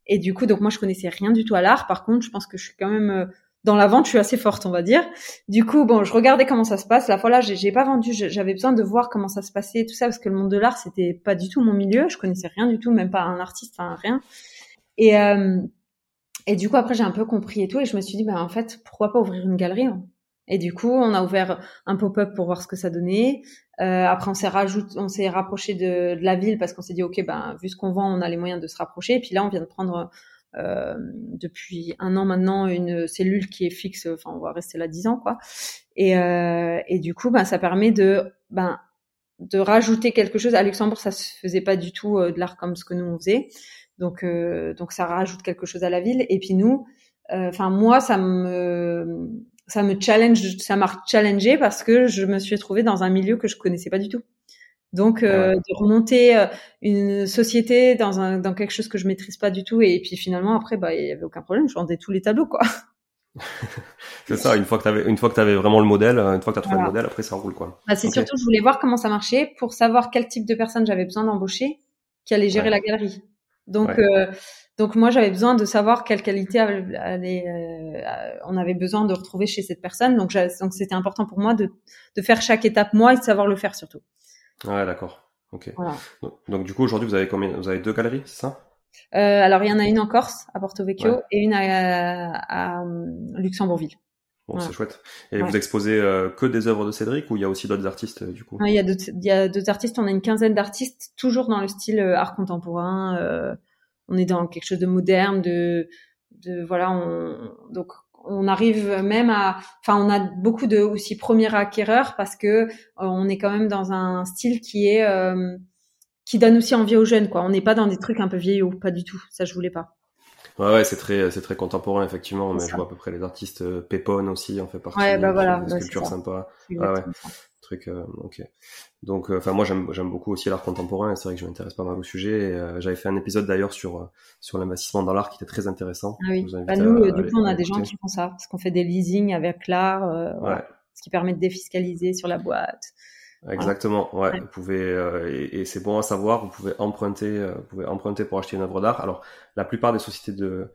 Et du coup, donc moi, je connaissais rien du tout à l'art. Par contre, je pense que je suis quand même euh, dans la vente, je suis assez forte, on va dire. Du coup, bon, je regardais comment ça se passe. La fois là, j'ai pas vendu. J'avais besoin de voir comment ça se passait, tout ça, parce que le monde de l'art, c'était pas du tout mon milieu. Je connaissais rien du tout, même pas un artiste, enfin rien. Et euh, et du coup, après, j'ai un peu compris et tout, et je me suis dit, bah en fait, pourquoi pas ouvrir une galerie hein? Et du coup, on a ouvert un pop-up pour voir ce que ça donnait. Euh, après, on s'est rajoute, on s'est rapproché de, de la ville parce qu'on s'est dit, ok, ben vu ce qu'on vend, on a les moyens de se rapprocher. Et puis là, on vient de prendre euh, depuis un an maintenant une cellule qui est fixe. Enfin, on va rester là dix ans, quoi. Et, euh, et du coup, ben ça permet de, ben de rajouter quelque chose. À Luxembourg, ça se faisait pas du tout euh, de l'art comme ce que nous on faisait. Donc, euh, donc ça rajoute quelque chose à la ville. Et puis nous, euh, enfin moi, ça me, ça me challenge, ça m'a challengé parce que je me suis retrouvée dans un milieu que je connaissais pas du tout. Donc, euh, Ouais. de remonter euh, une société dans un, dans quelque chose que je maîtrise pas du tout. Et puis finalement, après, bah, il y avait aucun problème. Je vendais tous les tableaux, quoi. C'est ça. Une fois que t'avais, une fois que t'avais vraiment le modèle, euh, une fois que t'as trouvé Voilà. le modèle, après ça roule quoi. Bah, c'est Ok. surtout, je voulais voir comment ça marchait pour savoir quel type de personne j'avais besoin d'embaucher qui allait gérer Ouais. la galerie. Donc, Ouais. euh, donc moi, j'avais besoin de savoir quelle qualité allait- euh, on avait besoin de retrouver chez cette personne. Donc, c'était important pour moi de, de faire chaque étape moi et de savoir le faire surtout. Ouais, d'accord. Ok. Voilà. Donc, donc, du coup, aujourd'hui, vous avez combien Vous avez deux galeries, c'est ça? Euh, alors, il y en a une en Corse, à Porto Vecchio, Ouais. et une à, à, euh, Luxembourgville. Bon, Ouais. c'est chouette. Et Ouais. vous exposez euh, que des œuvres de Cédric ou il y a aussi d'autres artistes euh, du coup? Non, Il y a d'autres, il y a d'autres artistes. On a une quinzaine d'artistes, toujours dans le style euh, art contemporain. On est dans quelque chose de moderne, de, de voilà. On, donc on arrive même à, enfin, on a beaucoup de aussi premiers acquéreurs parce que euh, on est quand même dans un style qui est euh, qui donne aussi envie aux jeunes, quoi. On n'est pas dans des trucs un peu vieillots, pas du tout. Ça, je voulais pas. Ouais, ouais, c'est très, c'est très contemporain effectivement, mais je vois à peu près les artistes. euh, Pépone aussi en fait partie. Ouais, bah voilà, Des bah, sculptures sympas. Ah ouais. Truc, euh, ok. Donc, euh, enfin, moi, j'aime, beaucoup aussi l'art contemporain. C'est vrai que je m'intéresse pas mal au sujet. et, euh, j'avais fait un épisode d'ailleurs sur sur l'investissement dans l'art qui était très intéressant. Ah oui. Je vous invite Bah, à- nous, à du coup, on a des gens qui font ça parce qu'on fait des leasing avec l'art. voilà. Ouais. ce qui permet de défiscaliser sur la boîte. Exactement, ouais. Vous pouvez euh, et, c'est bon à savoir. Vous pouvez emprunter, euh, vous pouvez emprunter pour acheter une œuvre d'art. Alors, la plupart des sociétés de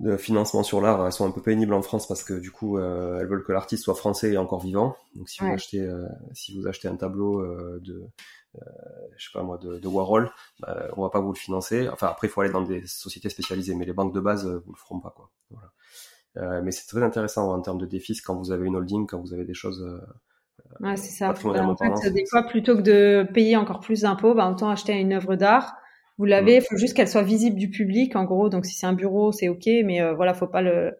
de financement sur l'art elles sont un peu pénibles en France parce que du coup elles veulent que l'artiste soit français et encore vivant. Donc si vous achetez si vous achetez un tableau de je sais pas moi, de, de Warhol, bah, on va pas vous le financer. Enfin, après, il faut aller dans des sociétés spécialisées, mais les banques de base, vous le feront pas, quoi. Voilà. Euh, mais c'est très intéressant en termes de défis quand vous avez une holding, quand vous avez des choses. Ouais, c'est ça. en fait, des fois, plutôt que de payer encore plus d'impôts, bah, autant acheter une œuvre d'art. Vous l'avez, il faut juste qu'elle soit visible du public, en gros. Donc, si c'est un bureau, c'est ok, mais euh, voilà, faut pas le,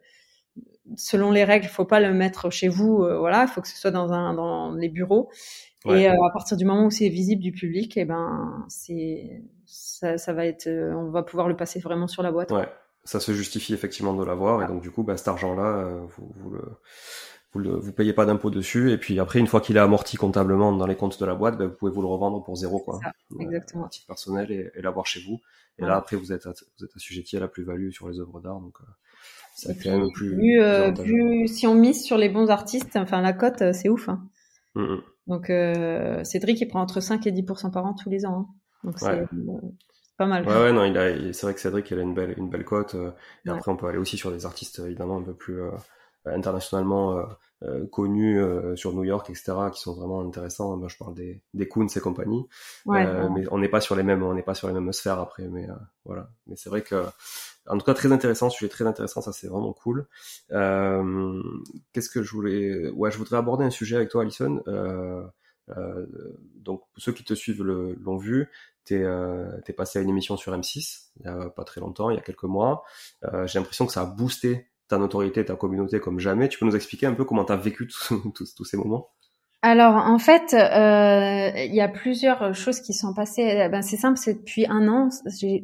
selon les règles, il faut pas le mettre chez vous. Euh, voilà, il faut que ce soit dans un dans les bureaux. Et euh, à partir du moment où c'est visible du public, et eh ben c'est ça, ça, va être, euh, on va pouvoir le passer vraiment sur la boîte. Ouais, ça se justifie effectivement de l'avoir. Et donc du coup, bah, cet argent-là, vous, vous le vous, le, vous payez pas d'impôt dessus et puis après une fois qu'il est amorti comptablement dans les comptes de la boîte, bah, vous pouvez vous le revendre pour zéro quoi, ça, exactement. à titre personnel et, et l'avoir chez vous. Et là après vous êtes vous êtes assujetti à la plus-value sur les œuvres d'art donc ça quand même plus. Vu, si on mise sur les bons artistes, enfin la cote c'est ouf. Hein. Mm. Donc euh, Cédric, il prend entre 5 et 10% par an tous les ans. Hein. Donc c'est pas mal. Ouais, ouais, non, il a, c'est vrai que Cédric, il a une belle, une belle cote. Euh, et après, on peut aller aussi sur des artistes évidemment un peu plus euh, internationalement euh, connus sur New York, etc., qui sont vraiment intéressants. Moi, je parle des, des Coons et compagnie. Ouais, mais on n'est pas sur les mêmes, on n'est pas sur les mêmes sphères après. Mais voilà. Mais c'est vrai que en tout cas très intéressant, sujet très intéressant, ça c'est vraiment cool. Euh, Qu'est-ce que je voulais Ouais, je voudrais aborder un sujet avec toi, Alison. Euh, euh, donc ceux qui te suivent l'ont vu, t'es euh, passé à une émission sur M6 il y a pas très longtemps, il y a quelques mois. Euh, J'ai l'impression que ça a boosté ta notoriété, ta communauté comme jamais. Tu peux nous expliquer un peu comment tu as vécu tous ces moments? Alors en fait, euh, il y a plusieurs choses qui sont passées. Ben, c'est simple, c'est depuis un an,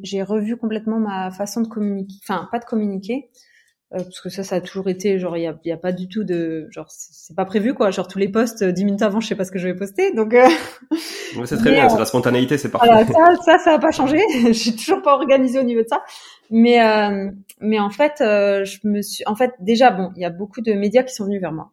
j'ai revu complètement ma façon de communiquer, enfin pas de communiquer, parce que ça, ça a toujours été genre il y a, y a, pas du tout de genre c'est pas prévu quoi. Genre tous les posts dix minutes avant, je sais pas ce que je vais poster, donc. Euh... c'est très bien, c'est la spontanéité, c'est parfait. Voilà, ça, ça, ça a pas changé. je suis toujours pas organisée au niveau de ça, mais euh, mais en fait, euh, je me suis, en fait déjà bon, il y a beaucoup de médias qui sont venus vers moi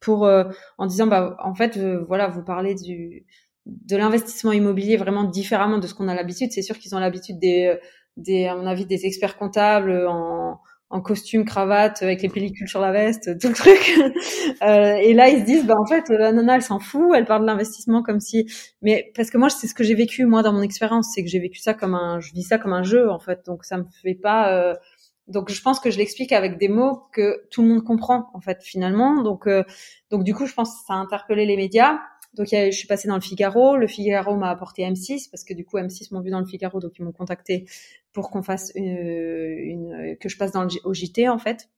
pour euh, en disant bah en fait euh, voilà vous parlez du de l'investissement immobilier vraiment différemment de ce qu'on a l'habitude c'est sûr qu'ils ont l'habitude des euh, des à mon avis des experts comptables en en costume cravate avec les pellicules sur la veste tout le truc euh, et là ils se disent bah en fait la nana elle s'en fout elle parle de l'investissement comme si mais parce que moi c'est ce que j'ai vécu moi dans mon expérience c'est que j'ai vécu ça comme un je vis ça comme un jeu en fait donc ça me fait pas euh, donc je pense que je l'explique avec des mots que tout le monde comprend en fait finalement. Donc euh, donc du coup je pense que ça a interpellé les médias. Donc je suis passée dans le Figaro. Le Figaro m'a apporté M6 parce que du coup M6 m'ont vu dans le Figaro donc ils m'ont contacté pour qu'on fasse une, que je passe dans le au JT en fait.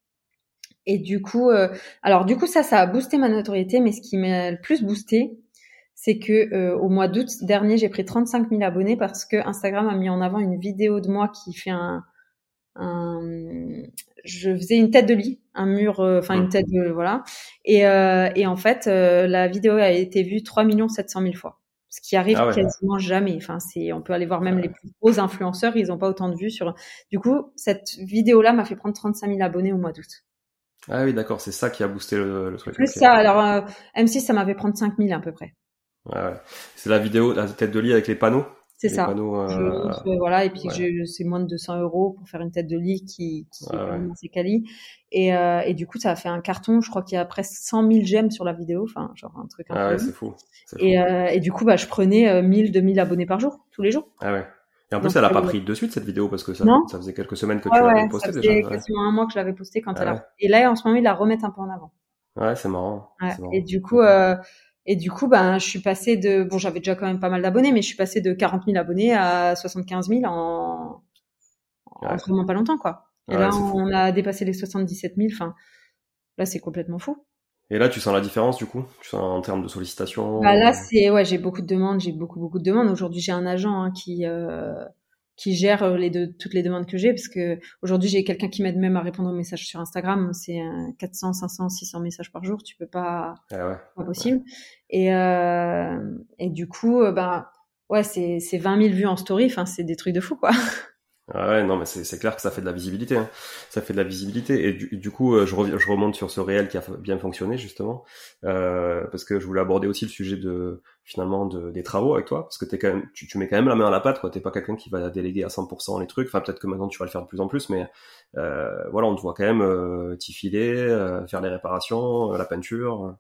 Et du coup euh, alors du coup ça ça a boosté ma notoriété mais ce qui m'a le plus boosté c'est que euh, au mois d'août dernier j'ai pris 35 000 abonnés parce que Instagram a mis en avant une vidéo de moi qui fait un je faisais une tête de lit, un mur, euh, enfin une tête de voilà. Et, euh, et en fait, euh, la vidéo a été vue 3 700 000 fois, ce qui arrive ah quasiment jamais. Enfin, c'est, on peut aller voir même les plus gros influenceurs, ils n'ont pas autant de vues sur. Du coup, cette vidéo-là m'a fait prendre 35 000 abonnés au mois d'août. Ah oui, d'accord, c'est ça qui a boosté le, truc. Plus ça. Alors M6, ça m'avait prendre 5 000 à peu près. Ouais, ouais. C'est la vidéo, la tête de lit avec les panneaux? C'est ça. Euh, voilà, et puis c'est moins de 200 euros pour faire une tête de lit qui, qui est quali. Et, euh, et du coup, ça a fait un carton. Je crois qu'il y a presque 100 000 j'aime sur la vidéo. Enfin, genre un truc. Ah ouais, c'est fou. Et, euh, et du coup, bah, je prenais 1000, 2000 abonnés par jour, tous les jours. Ah ouais. Et en plus, elle a pas pris de suite cette vidéo parce que ça, ça faisait quelques semaines que tu l'avais postée déjà. Ça faisait quasiment un mois que je l'avais postée quand elle a. Et là, en ce moment, ils la remettent un peu en avant. Ouais, c'est marrant. marrant. Et du coup, euh, et du coup, ben, je suis passée de, bon, j'avais déjà quand même pas mal d'abonnés, mais je suis passée de 40 000 abonnés à 75 000 en, en vraiment pas longtemps, quoi. Et là, on, a dépassé les 77 000. Enfin, là, c'est complètement fou. Et là, tu sens la différence, du coup, tu sens en termes de sollicitation. Bah là, c'est, ouais, j'ai beaucoup de demandes, j'ai beaucoup, beaucoup de demandes. Aujourd'hui, j'ai un agent hein, qui, euh, qui gère euh, les deux, toutes les demandes que j'ai parce que aujourd'hui j'ai quelqu'un qui m'aide même à répondre aux messages sur Instagram. C'est 400 500 600 messages par jour. Tu peux pas ah pas possible. Et euh, et du coup ben ouais c'est c'est 20 000 vues en story. Enfin c'est des trucs de fou quoi Ouais, non, mais c'est clair que ça fait de la visibilité. Hein. Ça fait de la visibilité. Et du, du coup, euh, je, je remonte sur ce réel qui a bien fonctionné justement, euh, parce que je voulais aborder aussi le sujet de finalement de, des travaux avec toi, parce que quand même, tu, tu mets quand même la main à la pâte, quoi. T'es pas quelqu'un qui va déléguer à 100% les trucs. Enfin, peut-être que maintenant tu vas le faire de plus en plus, mais euh, voilà, on te voit quand même euh, t'y filer, euh, faire les réparations, euh, la peinture.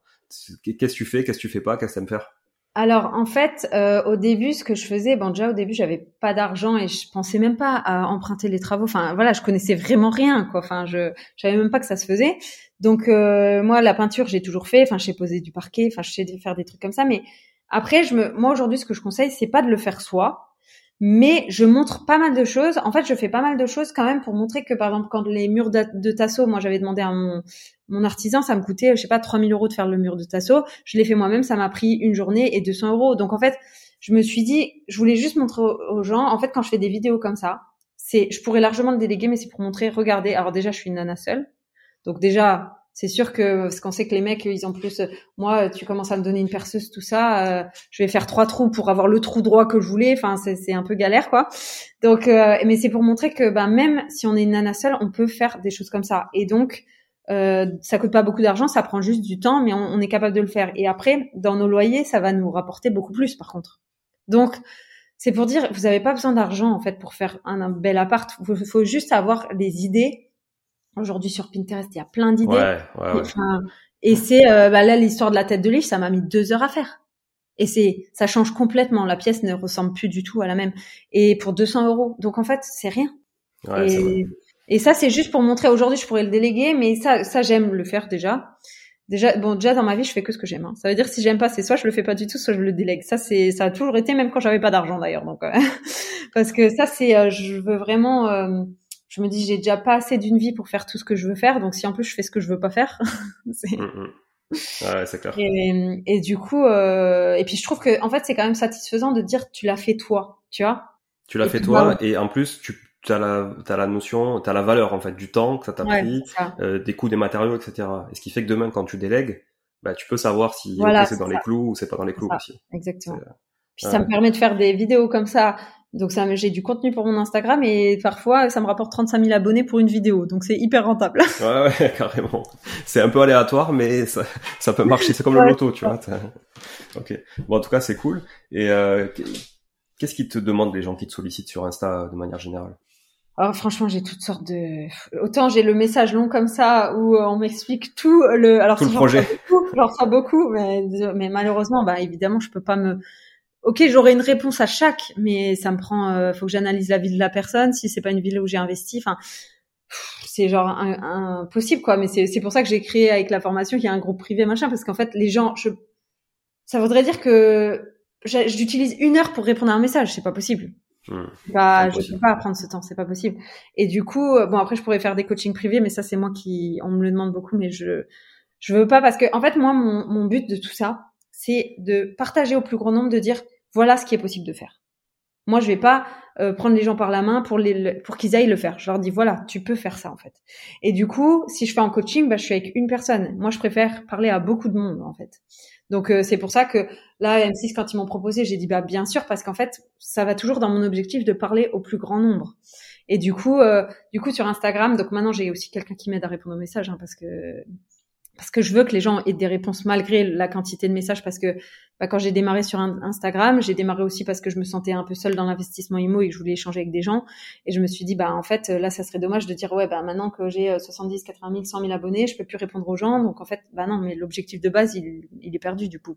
Qu'est-ce que tu fais, qu'est-ce que tu fais pas, qu'est-ce que t'aimes faire? Alors en fait, euh, au début, ce que je faisais, bon déjà au début, j'avais pas d'argent et je pensais même pas à emprunter les travaux. Enfin voilà, je connaissais vraiment rien quoi. Enfin je, je savais même pas que ça se faisait. Donc euh, moi la peinture, j'ai toujours fait. Enfin je sais poser du parquet. Enfin je sais faire des trucs comme ça. Mais après, je me, moi aujourd'hui, ce que je conseille, c'est pas de le faire soi mais je montre pas mal de choses. En fait, je fais pas mal de choses quand même pour montrer que, par exemple, quand les murs de, Tasso, moi j'avais demandé à mon, mon artisan, ça me coûtait, je sais pas, 3000 euros de faire le mur de Tasso. Je l'ai fait moi-même, ça m'a pris une journée et 200 euros. Donc en fait, je me suis dit, je voulais juste montrer aux gens, en fait, quand je fais des vidéos comme ça, c'est, je pourrais largement le déléguer, mais c'est pour montrer, regardez, alors déjà, je suis une nana seule. Donc déjà, c'est sûr que parce qu'on sait que les mecs ils ont plus moi tu commences à me donner une perceuse tout ça euh, je vais faire trois trous pour avoir le trou droit que je voulais. Enfin c'est un peu galère quoi. Donc euh, mais c'est pour montrer que ben même si on est une nana seule on peut faire des choses comme ça. Et donc euh, ça coûte pas beaucoup d'argent ça prend juste du temps mais on, est capable de le faire. Et après dans nos loyers ça va nous rapporter beaucoup plus par contre. Donc c'est pour dire vous avez pas besoin d'argent en fait pour faire un, un bel appart. Il faut juste avoir des idées Aujourd'hui sur Pinterest, il y a plein d'idées. Ouais, ouais, ouais. et c'est euh, bah là l'histoire de la tête de liche, ça m'a mis deux heures à faire. Et c'est ça change complètement. La pièce ne ressemble plus du tout à la même. Et pour 200 euros, donc en fait c'est rien. et, et ça c'est juste pour montrer. Aujourd'hui je pourrais le déléguer, mais ça ça j'aime le faire déjà. Déjà bon déjà dans ma vie je fais que ce que j'aime. Hein. Ça veut dire si j'aime pas c'est soit je le fais pas du tout, soit je le délègue. Ça c'est ça a toujours été même quand j'avais pas d'argent d'ailleurs. Donc euh, parce que ça c'est euh, je veux vraiment je me dis j'ai déjà pas assez d'une vie pour faire tout ce que je veux faire, donc si en plus je fais ce que je veux pas faire, c'est mm, mm. ouais, c'est clair. Et, et, du coup, euh, et puis je trouve que en fait c'est quand même satisfaisant de dire tu l'as fait toi, tu vois? Tu l'as fait toi, et en plus tu as la as la notion, tu as la valeur en fait du temps que ça t'a pris, euh, des coûts des matériaux, etc. Et ce qui fait que demain quand tu délègues, bah tu peux savoir si c'est dans les clous ou c'est pas dans les clous aussi. Exactement. Puis ça me permet de faire des vidéos comme ça donc ça, j'ai du contenu pour mon Instagram et parfois ça me rapporte 35 000 abonnés pour une vidéo. Donc c'est hyper rentable. Ouais, ouais, carrément. C'est un peu aléatoire, mais ça, ça peut marcher. C'est comme le loto, tu vois. Ok. Bon, en tout cas, c'est cool. Et euh, qu'est-ce qui te demandent les gens qui te sollicitent sur Insta de manière générale? Alors franchement, j'ai toutes sortes de. Autant j'ai le message long comme ça où on m'explique tout le. Alors tout le projet. J'en reçois beaucoup, mais mais malheureusement, bah évidemment, je peux pas me ok, j'aurai une réponse à chaque, mais ça me prend, euh, faut que j'analyse la vie de la personne. Si c'est pas une ville où j'ai investi, enfin, c'est genre impossible quoi. Mais c'est pour ça que j'ai créé avec la formation qu'il y a un groupe privé machin, parce qu'en fait, les gens, je, ça voudrait dire que j'utilise une heure pour répondre à un message, c'est pas possible. Hmm. Bah, je peux pas prendre ce temps, c'est pas possible. Et du coup, bon après je pourrais faire des coachings privés, mais ça c'est moi qui, on me le demande beaucoup, mais je, je veux pas parce que en fait moi mon, mon but de tout ça, c'est de partager au plus grand nombre, de dire voilà ce qui est possible de faire. Moi, je vais pas euh, prendre les gens par la main pour les pour qu'ils aillent le faire. Je leur dis voilà, tu peux faire ça en fait. Et du coup, si je fais en coaching, bah, je suis avec une personne. Moi, je préfère parler à beaucoup de monde en fait. Donc euh, c'est pour ça que là, M6 quand ils m'ont proposé, j'ai dit bah bien sûr parce qu'en fait, ça va toujours dans mon objectif de parler au plus grand nombre. Et du coup, euh, du coup sur Instagram, donc maintenant j'ai aussi quelqu'un qui m'aide à répondre aux messages hein, parce que parce que je veux que les gens aient des réponses malgré la quantité de messages parce que bah, quand j'ai démarré sur Instagram, j'ai démarré aussi parce que je me sentais un peu seule dans l'investissement IMO et que je voulais échanger avec des gens et je me suis dit bah en fait là ça serait dommage de dire ouais bah maintenant que j'ai 70, 80 000, 100 000 abonnés, je peux plus répondre aux gens donc en fait bah non mais l'objectif de base il, il, est perdu du coup.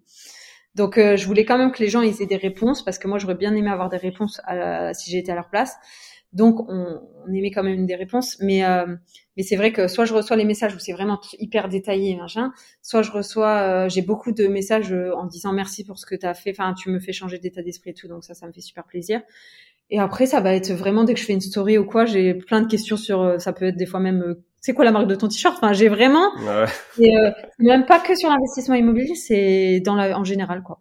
Donc euh, je voulais quand même que les gens aient des réponses parce que moi j'aurais bien aimé avoir des réponses à, si j'étais à leur place. Donc on, on émet quand même des réponses, mais euh, mais c'est vrai que soit je reçois les messages où c'est vraiment hyper détaillé machin, soit je reçois euh, j'ai beaucoup de messages euh, en disant merci pour ce que tu as fait, enfin tu me fais changer d'état d'esprit et tout, donc ça ça me fait super plaisir. Et après ça va être vraiment dès que je fais une story ou quoi, j'ai plein de questions sur ça peut être des fois même c'est quoi la marque de ton t-shirt? Enfin, j'ai vraiment ouais. et, même pas que sur l'investissement immobilier, c'est dans la en général quoi.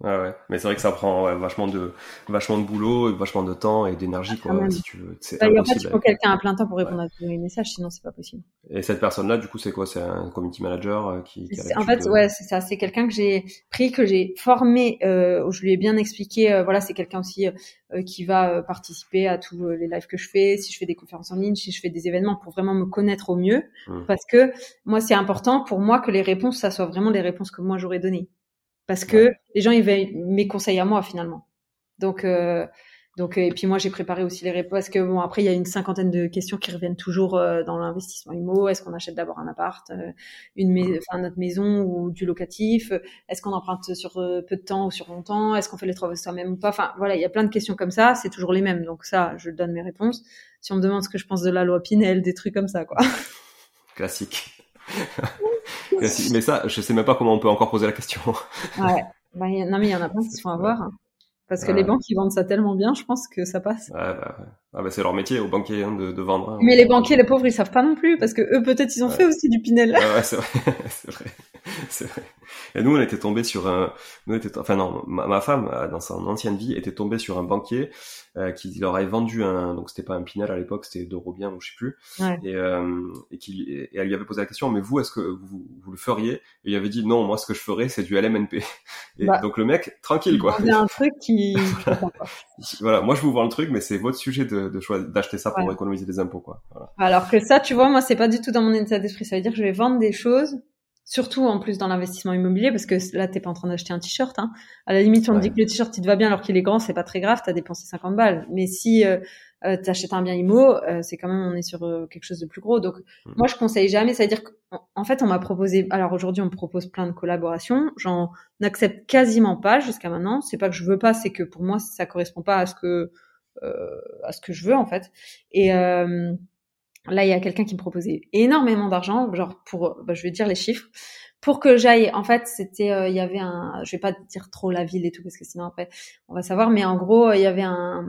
Ouais, ouais. Mais c'est vrai que ça prend vachement de vachement de boulot, vachement de temps et d'énergie, quoi. Si tu veux, c'est bah, En fait, il faut quelqu'un à plein temps pour répondre à tous les messages, sinon c'est pas possible. Et cette personne-là, du coup, c'est quoi? C'est un community manager euh, qui, qui En fait, ouais, c'est ça. C'est quelqu'un que j'ai pris, que j'ai formé, euh, où je lui ai bien expliqué. Euh, voilà, c'est quelqu'un aussi euh, qui va participer à tous les lives que je fais, si je fais des conférences en ligne, si je fais des événements, pour vraiment me connaître au mieux. Mmh. Parce que moi, c'est important pour moi que les réponses, ça soit vraiment les réponses que moi j'aurais données parce que les gens ils veulent mes conseils à moi finalement. Donc euh, donc et puis moi j'ai préparé aussi les réponses parce que bon après il y a une cinquantaine de questions qui reviennent toujours euh, dans l'investissement immo. Est-ce qu'on achète d'abord un appart, euh, une enfin notre maison ou du locatif? Est-ce qu'on emprunte sur peu de temps ou sur longtemps? Est-ce qu'on fait les travaux soi-même ou pas? Enfin voilà il y a plein de questions comme ça. C'est toujours les mêmes. Donc ça je donne mes réponses. Si on me demande ce que je pense de la loi Pinel, des trucs comme ça quoi. Classique. mais ça, je sais même pas comment on peut encore poser la question. ouais. Bah, non, mais il y en a plein qui se font avoir. Parce que les banques, ils vendent ça tellement bien, je pense que ça passe. Ouais, bah, ouais. Ah, bah, c'est leur métier aux banquiers hein, de, de, vendre. Hein. Mais les banquiers, les pauvres, ils savent pas non plus, parce que eux, peut-être, ils ont fait aussi du Pinel. ouais, c'est vrai. c'est vrai. C'est vrai. Et nous, on était tombé sur un, nous était, enfin non, ma, femme, euh, dans son ancienne vie, était tombée sur un banquier euh, qui leur avait vendu un, donc c'était pas un Pinel à l'époque, c'était d'Eurobien ou je sais plus, et, euh, et, qui, et elle lui avait posé la question, mais vous, est-ce que vous, vous le feriez? Et il avait dit non, moi, ce que je ferais, c'est du LMNP. Et bah, donc le mec, tranquille quoi. Il y a un truc qui. voilà, moi je vous vends le truc, mais c'est votre sujet de, de d'acheter ça pour économiser des impôts quoi. Voilà. Alors que ça, tu vois, moi, c'est pas du tout dans mon état d'esprit. Ça veut dire que je vais vendre des choses surtout en plus dans l'investissement immobilier parce que là t'es pas en train d'acheter un t-shirt hein. à la limite on te dit que le t-shirt il te va bien alors qu'il est grand c'est pas très grave t'as dépensé 50 balles. Mais si euh, euh t'achètes un bien immo euh, c'est quand même on est sur euh, quelque chose de plus gros. Donc mm. moi je conseille jamais. C'est à dire qu'en fait on m'a proposé alors aujourd'hui on me propose plein de collaborations. J'en accepte quasiment pas jusqu'à maintenant. C'est pas que je veux pas c'est que pour moi ça correspond pas à ce que à ce que je veux en fait. Et Là, il y a quelqu'un qui me proposait énormément d'argent, genre pour, bah, je vais dire les chiffres, pour que j'aille. En fait, c'était, euh, il y avait un, je vais pas dire trop la ville et tout parce que sinon après on va savoir, mais en gros, il y avait un,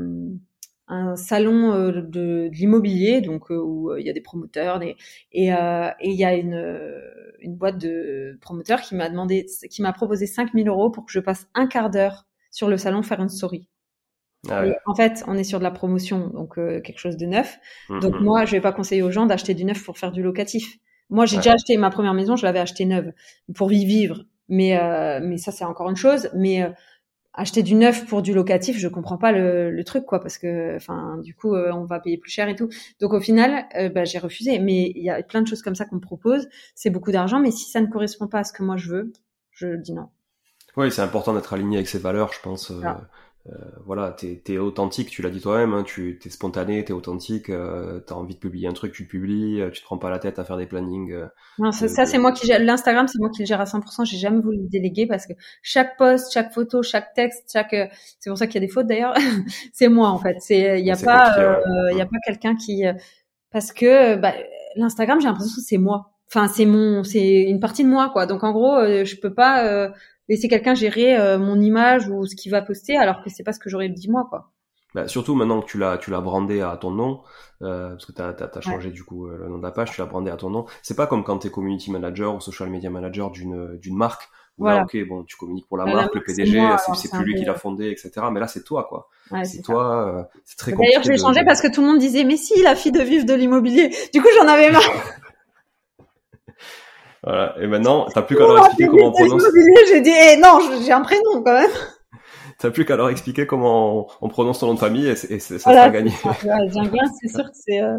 salon euh, de, l'immobilier, donc euh, où il y a des promoteurs, et il y a une, une boîte de promoteurs qui m'a demandé, qui m'a proposé 5000 euros pour que je passe un quart d'heure sur le salon faire une story. Ah en fait, on est sur de la promotion, donc euh, quelque chose de neuf. Mm, donc moi, je vais pas conseiller aux gens d'acheter du neuf pour faire du locatif. Moi, j'ai déjà acheté ma première maison, je l'avais acheté neuve pour y vivre. Mais euh, mais ça, c'est encore une chose. Mais euh, acheter du neuf pour du locatif, je comprends pas le, le truc, quoi, parce que enfin, du coup, on va payer plus cher et tout. Donc au final, bah, j'ai refusé. Mais il y a plein de choses comme ça qu'on me propose. C'est beaucoup d'argent, mais si ça ne correspond pas à ce que moi je veux, je dis non. Oui, c'est important d'être aligné avec ses valeurs, je pense. Euh, voilà, t'es es authentique, tu l'as dit toi-même, hein, tu t'es spontané, t'es authentique, euh, t'as envie de publier un truc, tu le publies, euh, tu te prends pas la tête à faire des plannings. Euh, non, ça, c'est moi qui gère l'Instagram, c'est moi qui le gère à 100%. J'ai jamais voulu le déléguer parce que chaque post, chaque photo, chaque texte, chaque, c'est pour ça qu'il y a des fautes d'ailleurs. c'est moi en fait. C'est, il y a pas, il y a pas quelqu'un qui, parce que bah, l'Instagram, j'ai l'impression que c'est moi. Enfin, c'est mon, c'est une partie de moi quoi. Donc en gros, je peux pas laisser quelqu'un gérer euh, mon image ou ce qu'il va poster alors que c'est pas ce que j'aurais dit moi quoi. Bah, surtout maintenant que tu l'as tu l'as brandé à ton nom euh, parce que tu as, changé du coup euh, le nom de la page, tu l'as brandé à ton nom. C'est pas comme quand tu es community manager ou social media manager d'une d'une marque où là OK, bon, tu communiques pour la marque, le PDG, c'est plus lui qui l'a fondé etc. mais là c'est toi quoi. c'est toi euh, c'est très compliqué. D'ailleurs, je l'ai changé parce que tout le monde disait mais si la fille de vivre de l'immobilier. Du coup, j'en avais marre. Voilà. Et maintenant, t'as plus qu'à leur expliquer comment on prononce. J'ai dit, eh, non, j'ai un prénom quand même. T'as plus qu'à leur expliquer comment on, prononce ton nom de famille et, et ça voilà, sera gagné. c'est sûr que c'est. Euh...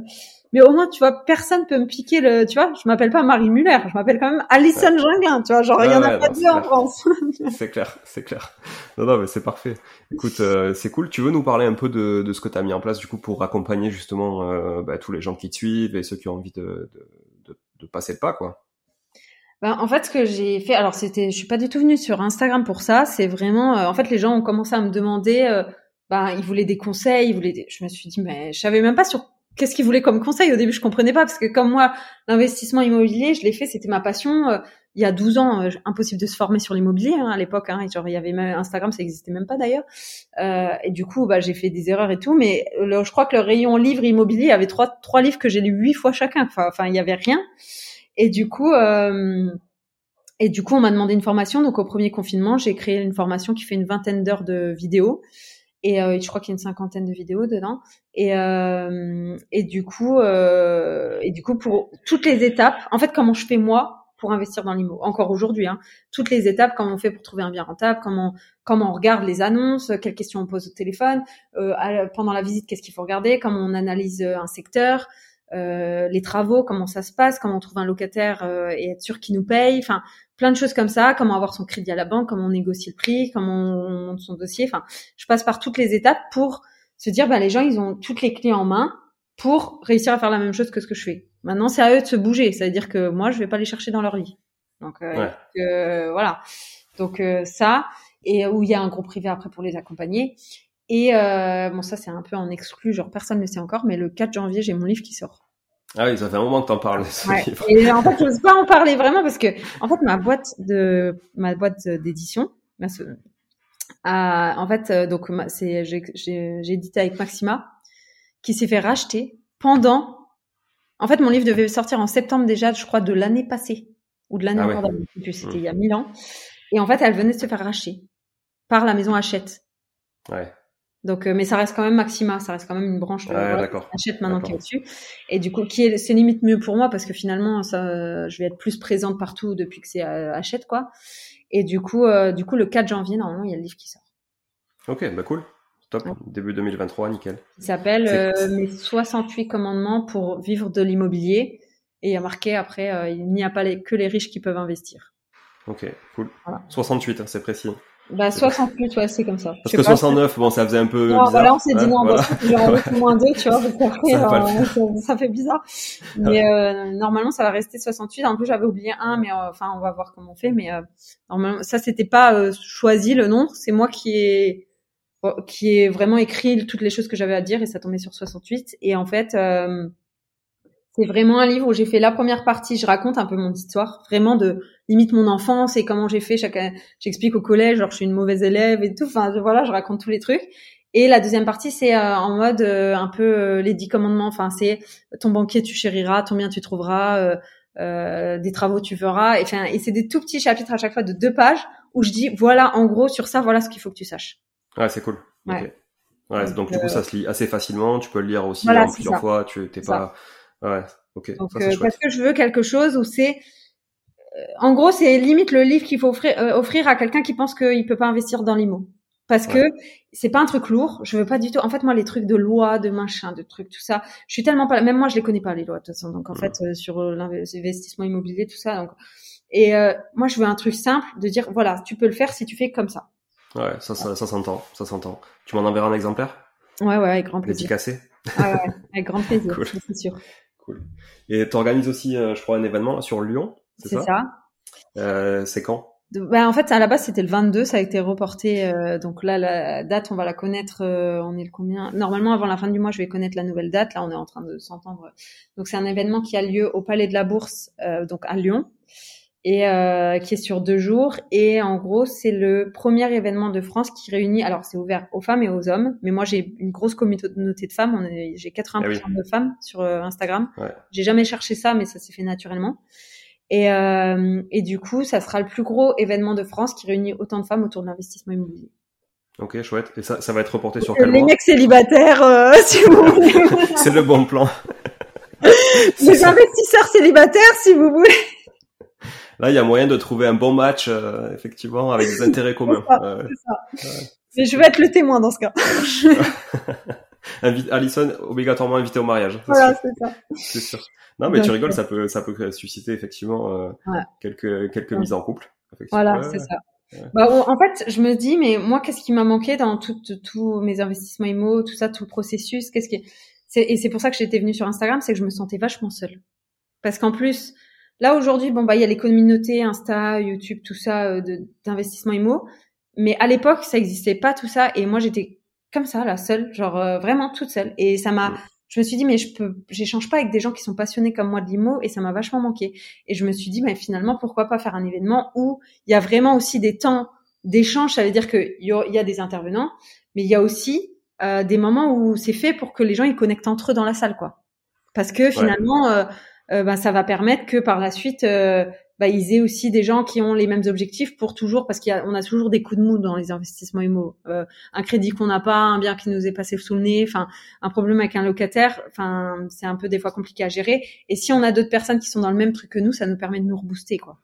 Mais au moins, tu vois, personne peut me piquer le. Tu vois, je m'appelle pas Marie Muller, je m'appelle quand même Alison ouais. Tu vois, genre il y en a pas deux en France. c'est clair, c'est clair. Non, non, mais c'est parfait. Écoute, euh, c'est cool. Tu veux nous parler un peu de, de ce que tu as mis en place du coup pour accompagner justement euh, bah, tous les gens qui te suivent et ceux qui ont envie de, de, de, de passer le pas, quoi? Ben, en fait, ce que j'ai fait, alors c'était, je suis pas du tout venue sur Instagram pour ça. C'est vraiment, euh, en fait, les gens ont commencé à me demander, euh, ben, ils voulaient des conseils, ils voulaient. Des... Je me suis dit, mais je savais même pas sur qu'est-ce qu'ils voulaient comme conseil. Au début, je comprenais pas parce que comme moi, l'investissement immobilier, je l'ai fait, c'était ma passion. Euh, il y a 12 ans, impossible de se former sur l'immobilier hein, à l'époque. Hein, genre, il y avait même Instagram, ça existait même pas d'ailleurs. et du coup, bah, j'ai fait des erreurs et tout. Mais je crois que le rayon livre immobilier, avait trois trois livres que j'ai lus huit fois chacun. Enfin, il y avait rien. Et du coup, euh, Et du coup, on m'a demandé une formation. Donc, au premier confinement, j'ai créé une formation qui fait une vingtaine d'heures de vidéos. Et euh, je crois qu'il y a une cinquantaine de vidéos dedans. Et, euh, et du coup, euh, et du coup, pour toutes les étapes, en fait, comment je fais moi pour investir dans l'IMO, encore aujourd'hui, hein, toutes les étapes, comment on fait pour trouver un bien rentable, comment comment on regarde les annonces, quelles questions on pose au téléphone, euh, pendant la visite, qu'est-ce qu'il faut regarder, comment on analyse un secteur, euh, les travaux, comment ça se passe, comment on trouve un locataire euh, et être sûr qu'il nous paye, enfin plein de choses comme ça, comment avoir son crédit à la banque, comment on négocie le prix, comment on monte son dossier, enfin je passe par toutes les étapes pour se dire ben les gens ils ont toutes les clés en main pour réussir à faire la même chose que ce que je fais. Maintenant c'est à eux de se bouger, ça veut dire que moi je vais pas les chercher dans leur vie. Donc euh, voilà, donc ça et où il y a un groupe privé après pour les accompagner. Et euh, bon, ça c'est un peu en exclu, genre personne ne le sait encore, mais le 4 janvier, j'ai mon livre qui sort. Ah oui, ça fait un moment que t'en parles. Ouais. Et en fait, je n'ose pas en parler vraiment parce que, en fait, ma boîte de ma boîte d'édition, en fait, euh, donc c'est j'ai édité avec Maxima, qui s'est fait racheter pendant. En fait, mon livre devait sortir en septembre déjà, je crois, de l'année passée ou de l'année ah encore ouais. C'était il y a mille ans. Et en fait, elle venait de se faire racheter par la maison Hachette. Ouais. Donc, euh, mais ça reste quand même Maxima, ça reste quand même une branche de ouais, d'accord. achète maintenant qui est dessus. Et du coup, qui est, c'est limite mieux pour moi parce que finalement, ça, je vais être plus présente partout depuis que c'est euh, achète quoi. Et du coup, euh, du coup, le 4 janvier normalement, il y a le livre qui sort. Ok, bah cool, top. Début 2023, nickel. Il s'appelle mes 68 commandements pour vivre de l'immobilier. Et il y a marqué après, il n'y a pas les, que les riches qui peuvent investir. Ok, cool. 68, hein, c'est précis. Bah 68, ouais, c'est comme ça. Parce que 69, bon, ça faisait un peu non, bizarre. Voilà, on s'est dit non, voilà. bah, moins 2, tu vois, parce qu'après, ça, euh, ça, fait bizarre. Mais euh, normalement, ça va rester 68. En plus, j'avais oublié un, mais euh, enfin, on va voir comment on fait. Mais euh, normalement, ça, c'était pas euh, choisi le nom. C'est moi qui ai qui ai vraiment écrit toutes les choses que j'avais à dire et ça tombait sur 68. Et en fait, c'est vraiment un livre où j'ai fait la première partie, je raconte un peu mon histoire, vraiment de limite mon enfance et comment j'ai fait chaque j'explique au collège genre je suis une mauvaise élève et tout enfin voilà, je raconte tous les trucs. Et la deuxième partie c'est euh, en mode euh, un peu euh, les dix commandements, enfin c'est ton banquier tu chériras, ton bien tu trouveras, des travaux tu feras et enfin et c'est des tout petits chapitres à chaque fois de deux pages où je dis voilà en gros sur ça voilà ce qu'il faut que tu saches. Ouais, c'est cool. Ouais. Ouais, donc, du coup ça se lit assez facilement, tu peux le lire aussi en plusieurs fois, tu t'es pas Ouais, ok. Donc, euh, parce que je veux quelque chose où c'est, euh, en gros, c'est limite le livre qu'il faut offrir, euh, offrir à quelqu'un qui pense qu'il peut pas investir dans l'IMO. Parce que c'est pas un truc lourd. Je veux pas du tout. En fait, moi, les trucs de loi, de machin, de trucs, tout ça, je suis tellement pas. Même moi, je les connais pas les lois de toute façon. Donc en fait, sur l'investissement immobilier, tout ça. Donc et moi, je veux un truc simple de dire voilà, tu peux le faire si tu fais comme ça. Ouais, ça, ça, ça s'entend, ça s'entend. Tu m'en enverras un exemplaire? Ouais, ouais, avec grand plaisir. Dédicacé. Ah ouais, avec grand plaisir, c'est sûr. Et tu organises aussi, euh, je crois, un événement sur Lyon, c'est ça, ça. Euh, c'est quand? Bah, en fait, à la base, c'était le 22, ça a été reporté. Euh, donc là, la date, on va la connaître. Euh, on est le combien? Normalement, avant la fin du mois, je vais connaître la nouvelle date. Là, on est en train de s'entendre. Donc, c'est un événement qui a lieu au Palais de la Bourse, donc à Lyon et euh, qui est sur deux jours. Et en gros, c'est le premier événement de France qui réunit. Alors, c'est ouvert aux femmes et aux hommes, mais moi, j'ai une grosse communauté de femmes. J'ai 80% ah de femmes sur euh, Instagram. Ouais. J'ai jamais cherché ça, mais ça s'est fait naturellement. Et, euh, et du coup, ça sera le plus gros événement de France qui réunit autant de femmes autour de l'investissement immobilier. Ok, chouette. Et ça, ça va être reporté sur quel Les mecs célibataires, euh, si vous voulez. c'est le bon plan. Les investisseurs célibataires, si vous voulez. Là, il y a moyen de trouver un bon match, euh, effectivement, avec des intérêts communs. Ça, Mais je vais être le témoin dans ce cas. Alison, obligatoirement invité au mariage. Voilà, c'est ça. C'est sûr. Non, mais tu rigoles, ça peut, ça peut susciter effectivement euh, quelques quelques mises en couple. Voilà, c'est ça. Bah, en fait, je me dis, mais moi, qu'est-ce qui m'a manqué dans tous mes investissements IMO, tout ça, tout le processus Qu'est-ce qui, et c'est pour ça que j'étais venue sur Instagram, c'est que je me sentais vachement seule. Parce qu'en plus, Là aujourd'hui, bon bah il y a les communautés Insta, YouTube, tout ça euh, d'investissement IMO, mais à l'époque ça existait pas tout ça. Et moi j'étais comme ça la seule, genre euh, vraiment toute seule. Et ça m'a je me suis dit mais je peux j'échange pas avec des gens qui sont passionnés comme moi de l'IMO. Et ça m'a vachement manqué. Et je me suis dit mais finalement pourquoi pas faire un événement où il y a vraiment aussi des temps d'échange, ça veut dire qu'il y, y a des intervenants, mais il y a aussi euh, des moments où c'est fait pour que les gens ils connectent entre eux dans la salle quoi. Parce que finalement bah, ça va permettre que par la suite, bah, ils aient aussi des gens qui ont les mêmes objectifs pour toujours, parce qu'on a, a toujours des coups de mou dans les investissements immo. Euh, un crédit qu'on n'a pas, un bien qui nous est passé sous le nez, enfin un problème avec un locataire, enfin c'est un peu des fois compliqué à gérer. Et si on a d'autres personnes qui sont dans le même truc que nous, ça nous permet de nous rebooster, quoi.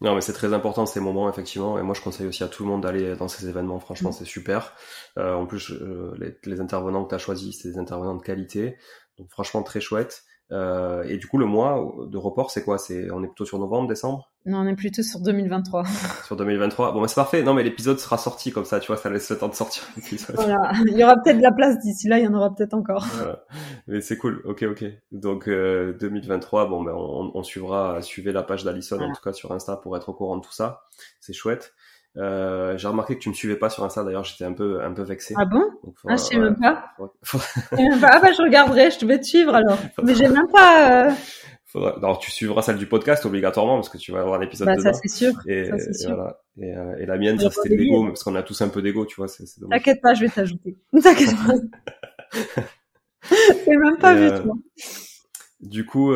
Non, mais c'est très important ces moments, effectivement. Et moi, je conseille aussi à tout le monde d'aller dans ces événements. Franchement, mm. c'est super. Euh, en plus, euh, les, les, intervenants que tu as choisis, c'est des intervenants de qualité. Donc, franchement, très chouette. Euh, et du coup, le mois de report, c'est quoi? C'est on est plutôt sur novembre, décembre? Non, on est plutôt sur 2023. sur 2023. Bon, bah, c'est parfait. Non, mais l'épisode sera sorti comme ça, tu vois, ça laisse le temps de sortir Voilà, il y aura peut-être de la place d'ici là, il y en aura peut-être encore. Voilà. Mais c'est cool. Ok, ok. Donc euh, 2023, bon, ben on, on, suivra, suivez la page d'Alison en tout cas sur Insta pour être au courant de tout ça. C'est chouette. Euh, j'ai remarqué que tu me suivais pas sur Insta. D'ailleurs, j'étais un peu un peu vexé. Ah bon? Ah, je sais même pas. Ah bah je regarderai. Je te vais te suivre alors. Mais j'ai même pas. Euh... Faudra... Alors tu suivras celle du podcast obligatoirement parce que tu vas avoir un épisode bah, dedans. Ça c'est sûr. Et, ça, c'est sûr. voilà. Et, euh, et, la mienne, ça c'était l'ego, parce qu'on a tous un peu d'ego, tu vois. C'est, T'inquiète pas, je vais t'ajouter. T'inquiète pas. c'est même pas vu, toi. Du coup,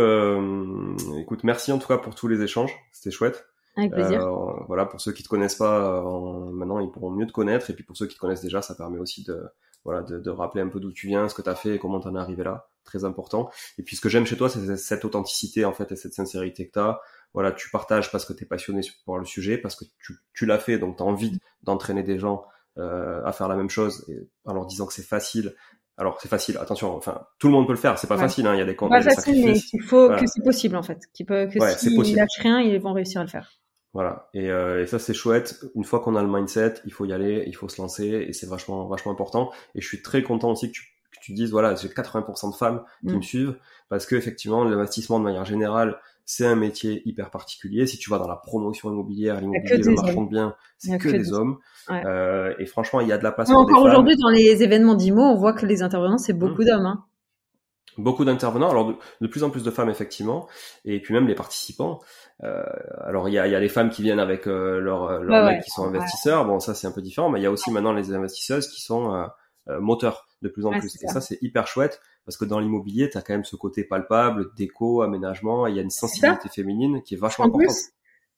écoute, merci en tout cas pour tous les échanges. C'était chouette. Avec plaisir. Euh, voilà, pour ceux qui te connaissent pas, euh, maintenant ils pourront mieux te connaître. Et puis pour ceux qui te connaissent déjà, ça permet aussi de, voilà, de, de rappeler un peu d'où tu viens, ce que tu as fait et comment t'en es arrivé là. Très important. Et puis ce que j'aime chez toi, c'est cette authenticité en fait et cette sincérité que tu as. Voilà, tu partages parce que tu es passionné par le sujet, parce que tu, tu l'as fait, donc tu as envie d'entraîner des gens euh, à faire la même chose et en leur disant que c'est facile. Alors c'est facile, attention, enfin tout le monde peut le faire, c'est pas facile, hein, il y a des comptes. Pas facile, mais il faut que c'est possible en fait, qu'il peut, que ouais, s'ils lâchent rien, ils vont réussir à le faire. Voilà. Et, euh, et ça c'est chouette. Une fois qu'on a le mindset, il faut y aller, il faut se lancer, et c'est vachement vachement important. Et je suis très content aussi que tu, que tu dises voilà, j'ai 80% de femmes qui mm. me suivent parce que effectivement l'investissement de manière générale c'est un métier hyper particulier. Si tu vas dans la promotion immobilière, l'immobilier, le marchand de biens, c'est que, des hommes. Ouais. Euh, et franchement, il y a de la place. pour encore aujourd'hui, dans les événements d'IMO, on voit que les intervenants, c'est beaucoup mm. d'hommes. Hein beaucoup d'intervenants, alors de, plus en plus de femmes effectivement, et puis même les participants. Euh, alors il y a, y a les femmes qui viennent avec euh, leurs leur mecs qui sont investisseurs, bon ça c'est un peu différent, mais il y a aussi maintenant les investisseuses qui sont euh, euh moteurs de plus en plus. Et ça, c'est hyper chouette parce que dans l'immobilier, tu as quand même ce côté palpable, déco, aménagement, il y a une sensibilité féminine qui est vachement importante.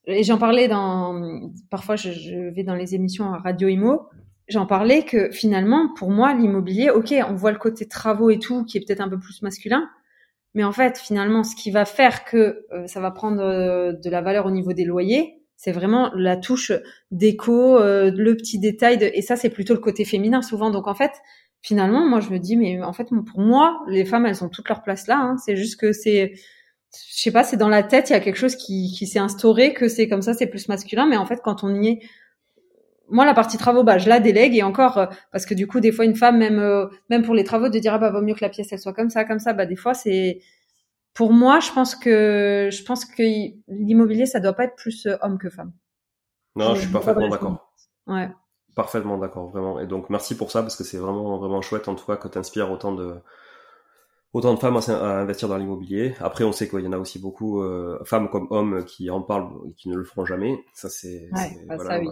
et j'en parlais dans, parfois je, je, vais dans les émissions à Radio Imo, j'en parlais que finalement, pour moi, l'immobilier, ok, on voit le côté travaux et tout, qui est peut-être un peu plus masculin, mais en fait, finalement, ce qui va faire que euh, ça va prendre euh, de la valeur au niveau des loyers, c'est vraiment la touche déco, euh, le petit détail, de... et ça, c'est plutôt le côté féminin souvent. Donc en fait, finalement, moi, je me dis, mais en fait, pour moi, les femmes, elles ont toute leur place là. Hein. C'est juste que c'est, je sais pas, c'est dans la tête, il y a quelque chose qui, qui s'est instauré, que c'est comme ça, c'est plus masculin. Mais en fait, quand on y est moi la partie travaux bah je la délègue et encore euh, parce que du coup des fois une femme même euh, même pour les travaux de dire ah bah vaut mieux que la pièce elle soit comme ça comme ça. Bah des fois c'est pour moi je pense que je pense que l'immobilier ça doit pas être plus euh, homme que femme. Non je suis parfaitement d'accord. ouais. Parfaitement d'accord vraiment. Et donc merci pour ça parce que c'est vraiment vraiment chouette en tout cas que tu inspires autant de autant de femmes à, investir dans l'immobilier. Après, on sait qu'il y en a aussi beaucoup, euh, femmes comme hommes, qui en parlent et qui ne le feront jamais. Ça, c'est. Ouais, bah voilà, ça, oui.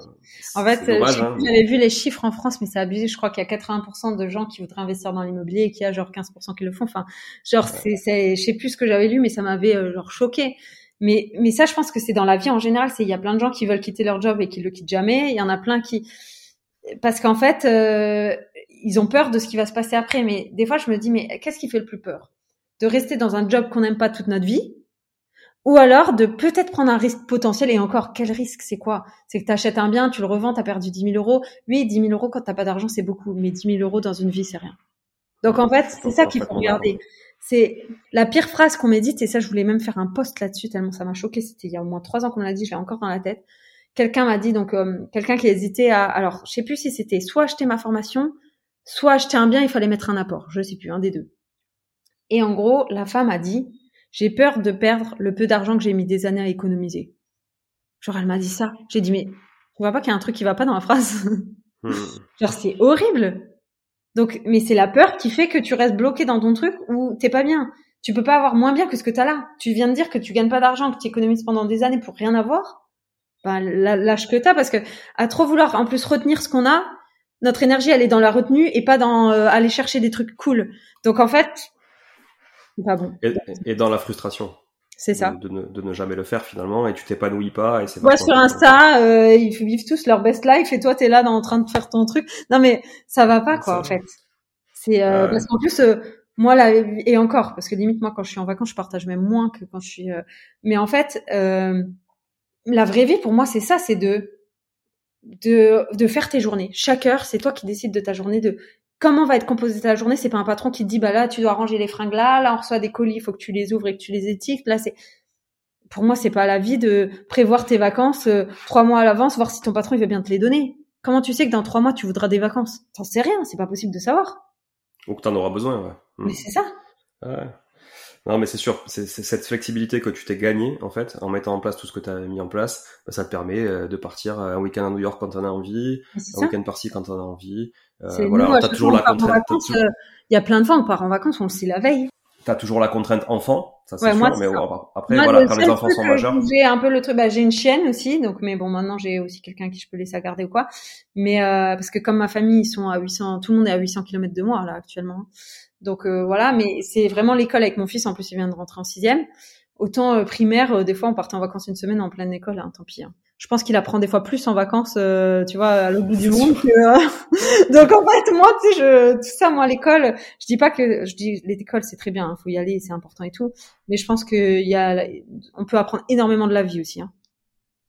En fait, hein. j'avais vu les chiffres en France, mais c'est abusé. Je crois qu'il y a 80% de gens qui voudraient investir dans l'immobilier et qu'il y a genre 15% qui le font. Enfin, genre, c'est, c'est, je sais plus ce que j'avais lu, mais ça m'avait euh, genre choqué. Mais, mais ça, je pense que c'est dans la vie en général. C'est il y a plein de gens qui veulent quitter leur job et qui le quittent jamais. Il y en a plein qui, parce qu'en fait, euh, ils ont peur de ce qui va se passer après. Mais des fois, je me dis, mais qu'est-ce qui fait le plus peur? De rester dans un job qu'on n'aime pas toute notre vie? Ou alors de peut-être prendre un risque potentiel et encore, quel risque? C'est quoi? C'est que tu achètes un bien, tu le revends, tu as perdu 10 000 euros. Oui, 10 000 euros quand t'as pas d'argent, c'est beaucoup, mais 10 000 euros dans une vie, c'est rien. Donc en fait, c'est ça qu'il faut regarder. C'est la pire phrase qu'on médite, et ça, je voulais même faire un post là-dessus tellement ça m'a choqué. C'était il y a au moins trois ans qu'on l'a dit, j'ai encore dans la tête. Quelqu'un m'a dit donc euh, quelqu'un qui hésitait à, alors je sais plus si c'était soit acheter ma formation, soit acheter un bien, il fallait mettre un apport. Je sais plus, un des deux. Et en gros, la femme a dit, j'ai peur de perdre le peu d'argent que j'ai mis des années à économiser. Genre, elle m'a dit ça. J'ai dit, mais tu vois pas qu'il y a un truc qui va pas dans la phrase? Hmm. Genre, c'est horrible. Donc, mais c'est la peur qui fait que tu restes bloqué dans ton truc où t'es pas bien. Tu peux pas avoir moins bien que ce que t'as là. Tu viens de dire que tu gagnes pas d'argent, que tu économises pendant des années pour rien avoir. Ben, lâche que t'as parce que à trop vouloir en plus retenir ce qu'on a, notre énergie, elle est dans la retenue et pas dans euh, aller chercher des trucs cool. Donc en fait, pas bon. Et, dans la frustration. C'est ça. De, ne, de, ne, jamais le faire finalement et tu t'épanouis pas et c'est Ouais, sur Insta, euh, ils vivent tous leur best life et toi t'es là dans, en train de faire ton truc. Non mais ça va pas quoi en fait. C'est euh, parce qu'en plus euh, moi là et encore parce que limite moi quand je suis en vacances je partage même moins que quand je suis. Euh, mais en fait euh, la vraie vie pour moi c'est ça, c'est de de de faire tes journées. Chaque heure c'est toi qui décides de ta journée de comment va être composée ta journée C'est pas un patron qui te dit bah là tu dois ranger les fringues là, là on reçoit des colis, il faut que tu les ouvres et que tu les étiquetes. Là c'est pour moi c'est pas la vie de prévoir tes vacances euh, trois mois à l'avance, voir si ton patron il veut bien te les donner. Comment tu sais que dans trois mois tu voudras des vacances? T'en sais rien, c'est pas possible de savoir. Ou que t'en auras besoin, ouais. Mais c'est ça. Ouais. Non, mais c'est sûr, c'est cette flexibilité que tu t'es gagné en fait en mettant en place tout ce que tu as mis en place, bah, ça te permet euh, de partir un week-end à New York quand t'en as envie, un week-end par-ci quand t'en as envie. Euh, voilà, t'as toujours la contrainte. Euh, il y a plein de fois on part en vacances, on le sait la veille. T'as toujours la contrainte enfant, ça c'est sûr, mais après voilà, quand les enfants sont majeurs. J'ai un peu le truc, bah, j'ai une chienne aussi, donc mais bon maintenant j'ai aussi quelqu'un qui je peux laisser à garder ou quoi. Mais euh, parce que comme ma famille ils sont à 800, tout le monde est à 800 km de moi là actuellement. Donc euh, voilà, mais c'est vraiment l'école avec mon fils. En plus, il vient de rentrer en sixième. Autant euh, primaire, euh, des fois, on partait en vacances une semaine en pleine école. Hein, tant pis. Hein. Je pense qu'il apprend des fois plus en vacances, tu vois, à l'autre bout du monde. Que, Donc en fait, moi, tu sais, je, tout ça, moi, l'école, je dis pas que, je dis l'école, c'est très bien, il faut y aller, c'est important et tout. Mais je pense qu'il y a, on peut apprendre énormément de la vie aussi. Hein.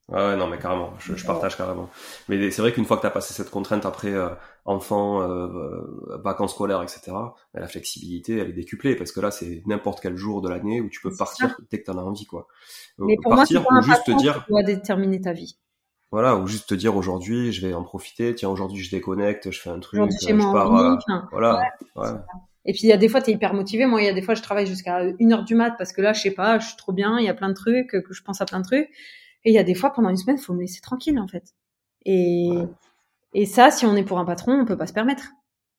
Ouais, non, mais carrément, je, je partage carrément. Mais c'est vrai qu'une fois que tu as passé cette contrainte après euh, enfant, euh, euh, vacances scolaires, etc., ben, la flexibilité, elle est décuplée parce que là, c'est n'importe quel jour de l'année où tu peux partir dès que tu en as envie, quoi. Euh, mais pour partir moi, ou juste te dire. Tu dois déterminer ta vie. Voilà, ou juste te dire aujourd'hui, je vais en profiter. Tiens, aujourd'hui, je déconnecte, je fais un truc, je pars. voilà. Ouais, Et puis il y a des fois tu es hyper motivé. Moi il y a des fois je travaille jusqu'à une heure du mat parce que là je sais pas, je suis trop bien, il y a plein de trucs que je pense à plein de trucs. Et il y a des fois, pendant une semaine, il faut me laisser tranquille, en fait. Et, et ça, si on est pour un patron, on peut pas se permettre.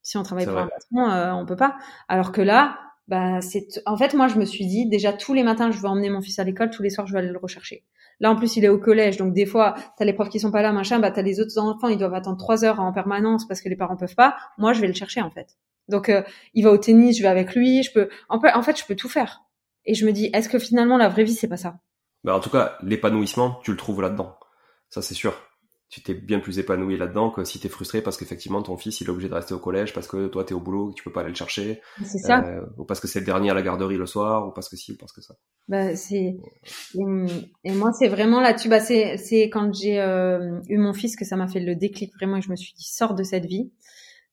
Si on travaille pour un patron, euh, on peut pas. Alors que là, bah, c'est, en fait, moi, je me suis dit, déjà, tous les matins, je vais emmener mon fils à l'école, tous les soirs, je vais aller le rechercher. Là, en plus, il est au collège, donc des fois, t'as les profs qui sont pas là, machin, bah, t'as les autres enfants, ils doivent attendre trois heures en permanence parce que les parents peuvent pas. Moi, je vais le chercher, en fait. Donc, euh, il va au tennis, je vais avec lui, je peux, en fait, je peux tout faire. Et je me dis, est-ce que finalement, la vraie vie, c'est pas ça? Bah, en tout cas, l'épanouissement, tu le trouves là-dedans. Ça, c'est sûr. Tu t'es bien plus épanoui là-dedans que si t'es frustré parce qu'effectivement ton fils il est obligé de rester au collège parce que toi t'es au boulot tu peux pas aller le chercher. C'est ça. Euh, ou parce que c'est le dernier à la garderie le soir ou parce que si ou parce que ça. Bah c'est et moi c'est vraiment là-dessus bah c'est c'est quand j'ai euh, eu mon fils que ça m'a fait le déclic vraiment et je me suis dit sors de cette vie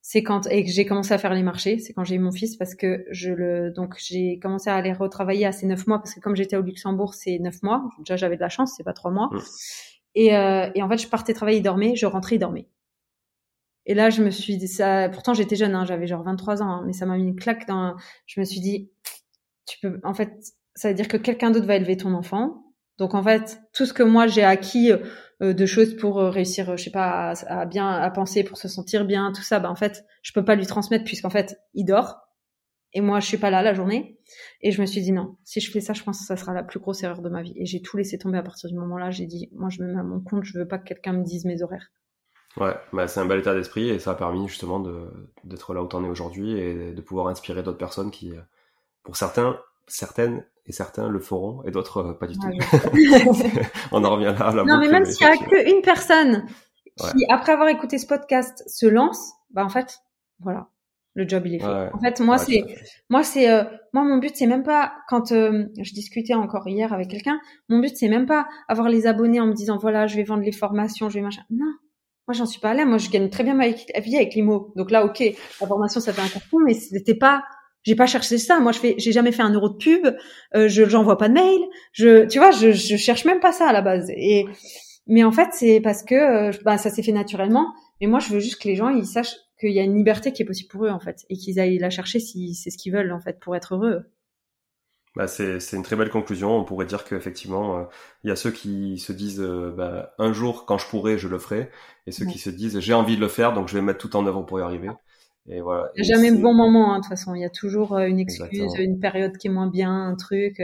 c'est quand et que j'ai commencé à faire les marchés, c'est quand j'ai eu mon fils parce que je le donc j'ai commencé à aller retravailler à ces neuf mois parce que comme j'étais au Luxembourg c'est neuf mois. Déjà j'avais de la chance c'est pas trois mois. Et, euh, et en fait je partais travailler il dormait je rentrais il dormait. Et là je me suis dit ça pourtant j'étais jeune hein, j'avais genre 23 ans hein, mais ça m'a mis une claque dans je me suis dit tu peux en fait ça veut dire que quelqu'un d'autre va élever ton enfant. Donc en fait tout ce que moi j'ai acquis euh, de choses pour euh, réussir, je sais pas, à, bien à penser, pour se sentir bien, tout ça, bah en fait, je peux pas lui transmettre puisqu'en fait, il dort et moi, je suis pas là la journée. Et je me suis dit non, si je fais ça, je pense que ça sera la plus grosse erreur de ma vie. Et j'ai tout laissé tomber à partir du moment-là. J'ai dit, moi, je me mets à mon compte, je veux pas que quelqu'un me dise mes horaires. Ouais, bah c'est un bel état d'esprit et ça a permis justement d'être là où t'en es aujourd'hui et de pouvoir inspirer d'autres personnes qui, pour certains, certaines et certains le feront et d'autres euh, pas du tout. On en revient là. À la non, mais même s'il y a qu'une personne qui, après avoir écouté ce podcast, se lance, bah en fait, voilà, le job il est fait. En fait, moi c'est, moi c'est, euh, moi mon but c'est même pas quand euh, je discutais encore hier avec quelqu'un, mon but c'est même pas avoir les abonnés en me disant voilà je vais vendre les formations, je vais machin. Non, moi j'en suis pas là. Moi je gagne très bien ma vie avec l'IMO. Donc là ok, la formation ça fait un carton, mais c'était pas j'ai pas cherché ça. Moi, je fais, j'ai jamais fait un euro de pub. Euh, je, j'envoie pas de mail. Je, tu vois, je, je cherche même pas ça à la base. Et, mais en fait, c'est parce que, euh, bah, ça s'est fait naturellement. Mais moi, je veux juste que les gens, ils sachent qu'il y a une liberté qui est possible pour eux, en fait, et qu'ils aillent la chercher si c'est ce qu'ils veulent, en fait, pour être heureux. Bah, c'est, c'est une très belle conclusion. On pourrait dire qu'effectivement, euh, il y a ceux qui se disent euh, bah, un jour, quand je pourrai, je le ferai, et ceux qui se disent j'ai envie de le faire, donc je vais mettre tout en œuvre pour y arriver. Et voilà. Il n'y a jamais de bon moment, hein, de toute façon. Il y a toujours euh, une excuse, une période qui est moins bien, un truc.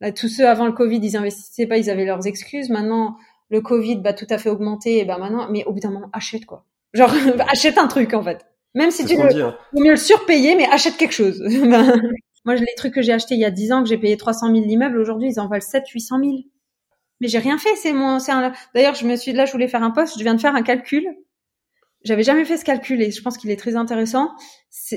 Là, tous ceux avant le Covid, ils investissaient pas, ils avaient leurs excuses. Maintenant, le Covid, bah, tout à fait augmenté. Et ben maintenant, mais au bout d'un moment, achète quoi. Genre, achète un truc en fait. Même si tu le, hein. mieux le surpayer, mais achète quelque chose. Moi, les trucs que j'ai achetés il y a 10 ans, que j'ai payé 300 000 l'immeuble, aujourd'hui, ils en valent 7 800 000. Mais j'ai rien fait. C'est mon, c'est un... D'ailleurs, je me suis là, je voulais faire un poste. Je viens de faire un calcul. J'avais jamais fait ce calcul et je pense qu'il est très intéressant.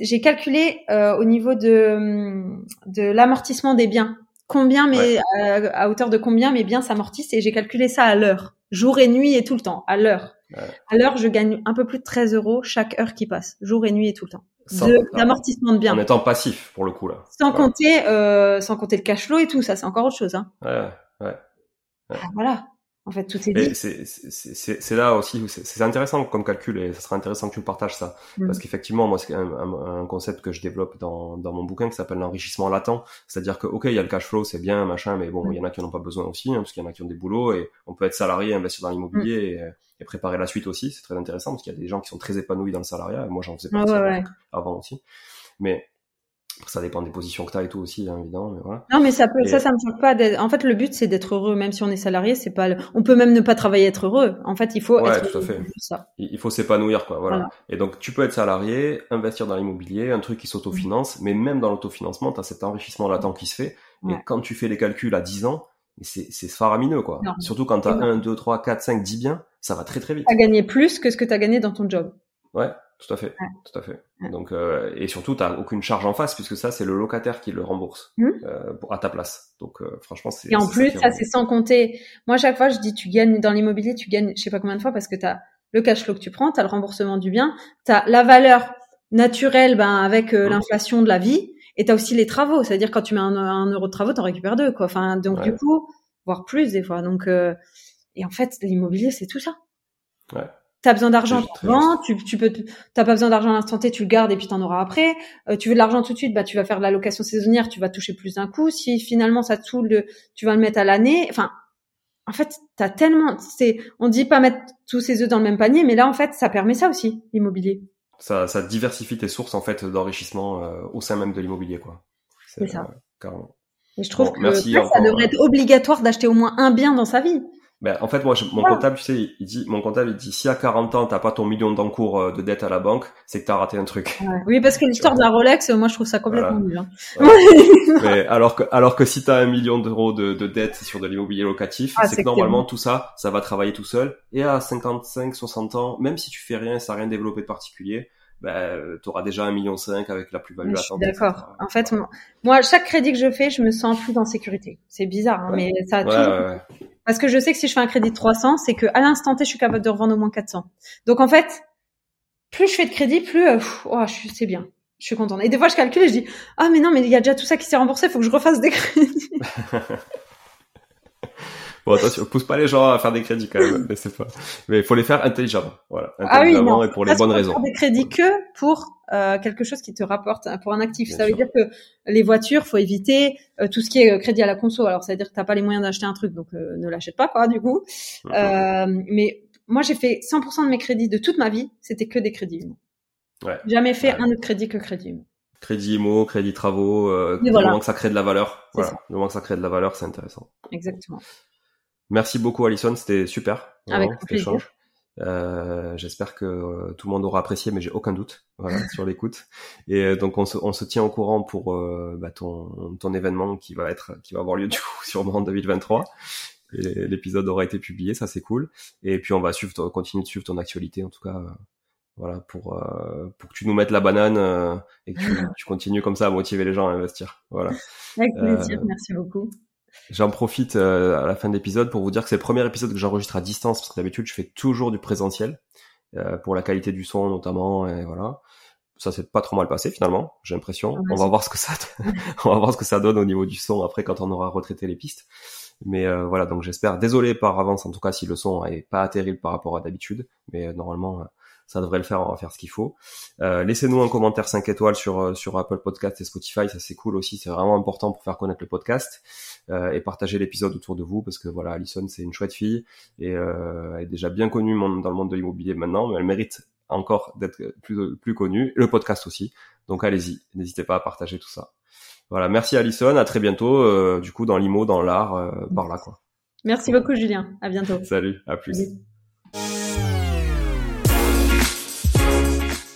J'ai calculé euh, au niveau de de l'amortissement des biens. Combien, mais euh, à, hauteur de combien mes biens s'amortissent et j'ai calculé ça à l'heure, jour et nuit et tout le temps, à l'heure. À l'heure, je gagne un peu plus de 13 euros chaque heure qui passe, jour et nuit et tout le temps. D'amortissement de, biens. En étant passif pour le coup là. Sans compter, euh, sans compter le cash flow et tout, ça c'est encore autre chose. Hein. Ouais, ouais. Ah, voilà. En fait, tout est dit. C'est là aussi, c'est intéressant comme calcul et ça sera intéressant que tu me partages ça. Mm. Parce qu'effectivement, moi, c'est un, un, concept que je développe dans, dans mon bouquin qui s'appelle l'enrichissement latent. C'est-à-dire que, ok, il y a le cash flow, c'est bien, machin, mais bon, mm. il y en a qui n'en ont pas besoin aussi, hein, parce qu'il y en a qui ont des boulots et on peut être salarié, investir dans l'immobilier mm. et, et, préparer la suite aussi. C'est très intéressant parce qu'il y a des gens qui sont très épanouis dans le salariat. Et moi, j'en faisais pas avant aussi. Mais ça dépend des positions que tu as et tout aussi, hein, évidemment. Mais voilà. Non, mais ça peut, ça, ça me choque pas. En fait, le but, c'est d'être heureux, même si on est salarié. C'est pas, on peut même ne pas travailler, être heureux. En fait, il faut. Ouais, être tout à fait. Ça. Il faut s'épanouir, quoi. Voilà. Et donc, tu peux être salarié, investir dans l'immobilier, un truc qui s'autofinance, mais même dans l'autofinancement, tu as cet enrichissement latent qui se fait. Et quand tu fais les calculs à 10 ans, c'est, c'est faramineux, quoi. Surtout quand tu as 1, 2, 3, 4, 5, 10 biens, ça va très très vite. Tu as gagné plus que ce que tu as gagné dans ton job. Ouais, tout à fait, tout à fait. Donc euh, et surtout t'as aucune charge en face puisque ça c'est le locataire qui le rembourse mmh. euh, à ta place. Donc euh, franchement c'est. Et en plus ça, c'est sans compter. Moi chaque fois je dis tu gagnes dans l'immobilier tu gagnes je sais pas combien de fois parce que t'as le cash flow que tu prends, t'as le remboursement du bien, t'as la valeur naturelle ben avec mmh. l'inflation de la vie et t'as aussi les travaux. C'est-à-dire quand tu mets un, euro de travaux t'en récupères deux quoi. Enfin donc du coup voire plus des fois. Donc et en fait l'immobilier c'est tout ça. Ouais. T'as besoin d'argent, tu, tu peux, t'as pas besoin d'argent à l'instant T, tu le gardes et puis t'en auras après. Euh, tu veux de l'argent tout de suite, bah tu vas faire de la location saisonnière, tu vas toucher plus d'un coup. Si finalement ça te saoule, tu vas le mettre à l'année. Enfin, en fait, t'as tellement, c'est, on dit pas mettre tous ses œufs dans le même panier, mais là en fait, ça permet ça aussi, l'immobilier. Ça, ça diversifie tes sources en fait d'enrichissement euh, au sein même de l'immobilier, quoi. C'est ça. Euh, carrément. Et je trouve que ça devrait être obligatoire d'acheter au moins un bien dans sa vie. Ben, en fait, moi, mon comptable, tu sais, il dit, mon comptable, il dit, si à 40 ans, t'as pas ton million d'encours euh, de dette à la banque, c'est que t'as raté un truc. Oui, parce que l'histoire de la Rolex, moi, je trouve ça complètement nul. Hein. Mais alors que, alors que si t'as un million d'euros de, de dette sur de l'immobilier locatif, ah, c'est que normalement, tout ça, ça va travailler tout seul. Et à 55, 60 ans, même si tu fais rien, ça n'a rien développé de particulier, ben, tu auras déjà un million cinq avec la plus-value D'accord. En fait, moi, chaque crédit que je fais, je me sens plus en sécurité. C'est bizarre, hein, mais ça a ouais, parce que je sais que si je fais un crédit de 300, c'est que à l'instant T, je suis capable de revendre au moins 400. Donc en fait, plus je fais de crédit, plus euh, oh, c'est bien. Je suis contente. Et des fois, je calcule et je dis ah mais non, mais il y a déjà tout ça qui s'est remboursé, il faut que je refasse des crédits. Bon, attention, pousse pas les gens à faire des crédits quand même, mais c'est pas. Mais il faut les faire intelligemment, voilà, intelligemment ah oui, et pour les bonnes raisons. Faire des crédits que pour euh, quelque chose qui te rapporte pour un actif. ça veut dire que les voitures, faut éviter euh, tout ce qui est euh, crédit à la conso. Alors ça veut dire que t'as pas les moyens d'acheter un truc, donc ne l'achète pas quoi, du coup. Mm-hmm. mais moi, j'ai fait 100% de mes crédits de toute ma vie, c'était que des crédits. Ouais. Jamais fait un autre crédit que crédit. Crédit IMO, crédit travaux, euh, du moment que ça crée de la valeur. Voilà, du moment que ça crée de la valeur, c'est intéressant. Exactement. Merci beaucoup Alison, c'était super. Avec plaisir. Euh, J'espère que euh, tout le monde aura apprécié, mais j'ai aucun doute voilà, sur l'écoute. Et euh, donc on se, on se, tient au courant pour euh, bah, ton, ton événement qui va être, qui va avoir lieu du coup sûrement en 2023. L'épisode aura été publié, ça c'est cool. Et puis on va suivre, continuer de suivre ton actualité en tout cas. voilà pour pour que tu nous mettes la banane et que tu, tu, continues comme ça à motiver les gens à investir. Voilà. Avec plaisir, merci beaucoup. J'en profite euh, à la fin de l'épisode pour vous dire que c'est le premier épisode que j'enregistre à distance parce que d'habitude je fais toujours du présentiel euh, pour la qualité du son notamment et voilà. Ça s'est pas trop mal passé finalement, j'ai l'impression. Ah, on va voir ce que ça on va voir ce que ça donne au niveau du son après quand on aura retraité les pistes. Mais euh, voilà, donc j'espère désolé par avance en tout cas si le son est pas terrible par rapport à d'habitude, mais normalement ça devrait le faire, on va faire ce qu'il faut. Euh, Laissez-nous un commentaire 5 étoiles sur euh, sur Apple Podcast et Spotify, ça c'est cool aussi, c'est vraiment important pour faire connaître le podcast euh, et partager l'épisode autour de vous parce que voilà, Alison c'est une chouette fille et euh, elle est déjà bien connue dans le monde de l'immobilier maintenant, mais elle mérite encore d'être plus plus connue, le podcast aussi. Donc allez-y, n'hésitez pas à partager tout ça. Voilà, merci Alison, à très bientôt euh, du coup dans l'IMO, dans l'art, euh, par là quoi. Merci beaucoup Julien, à bientôt. Salut, à plus.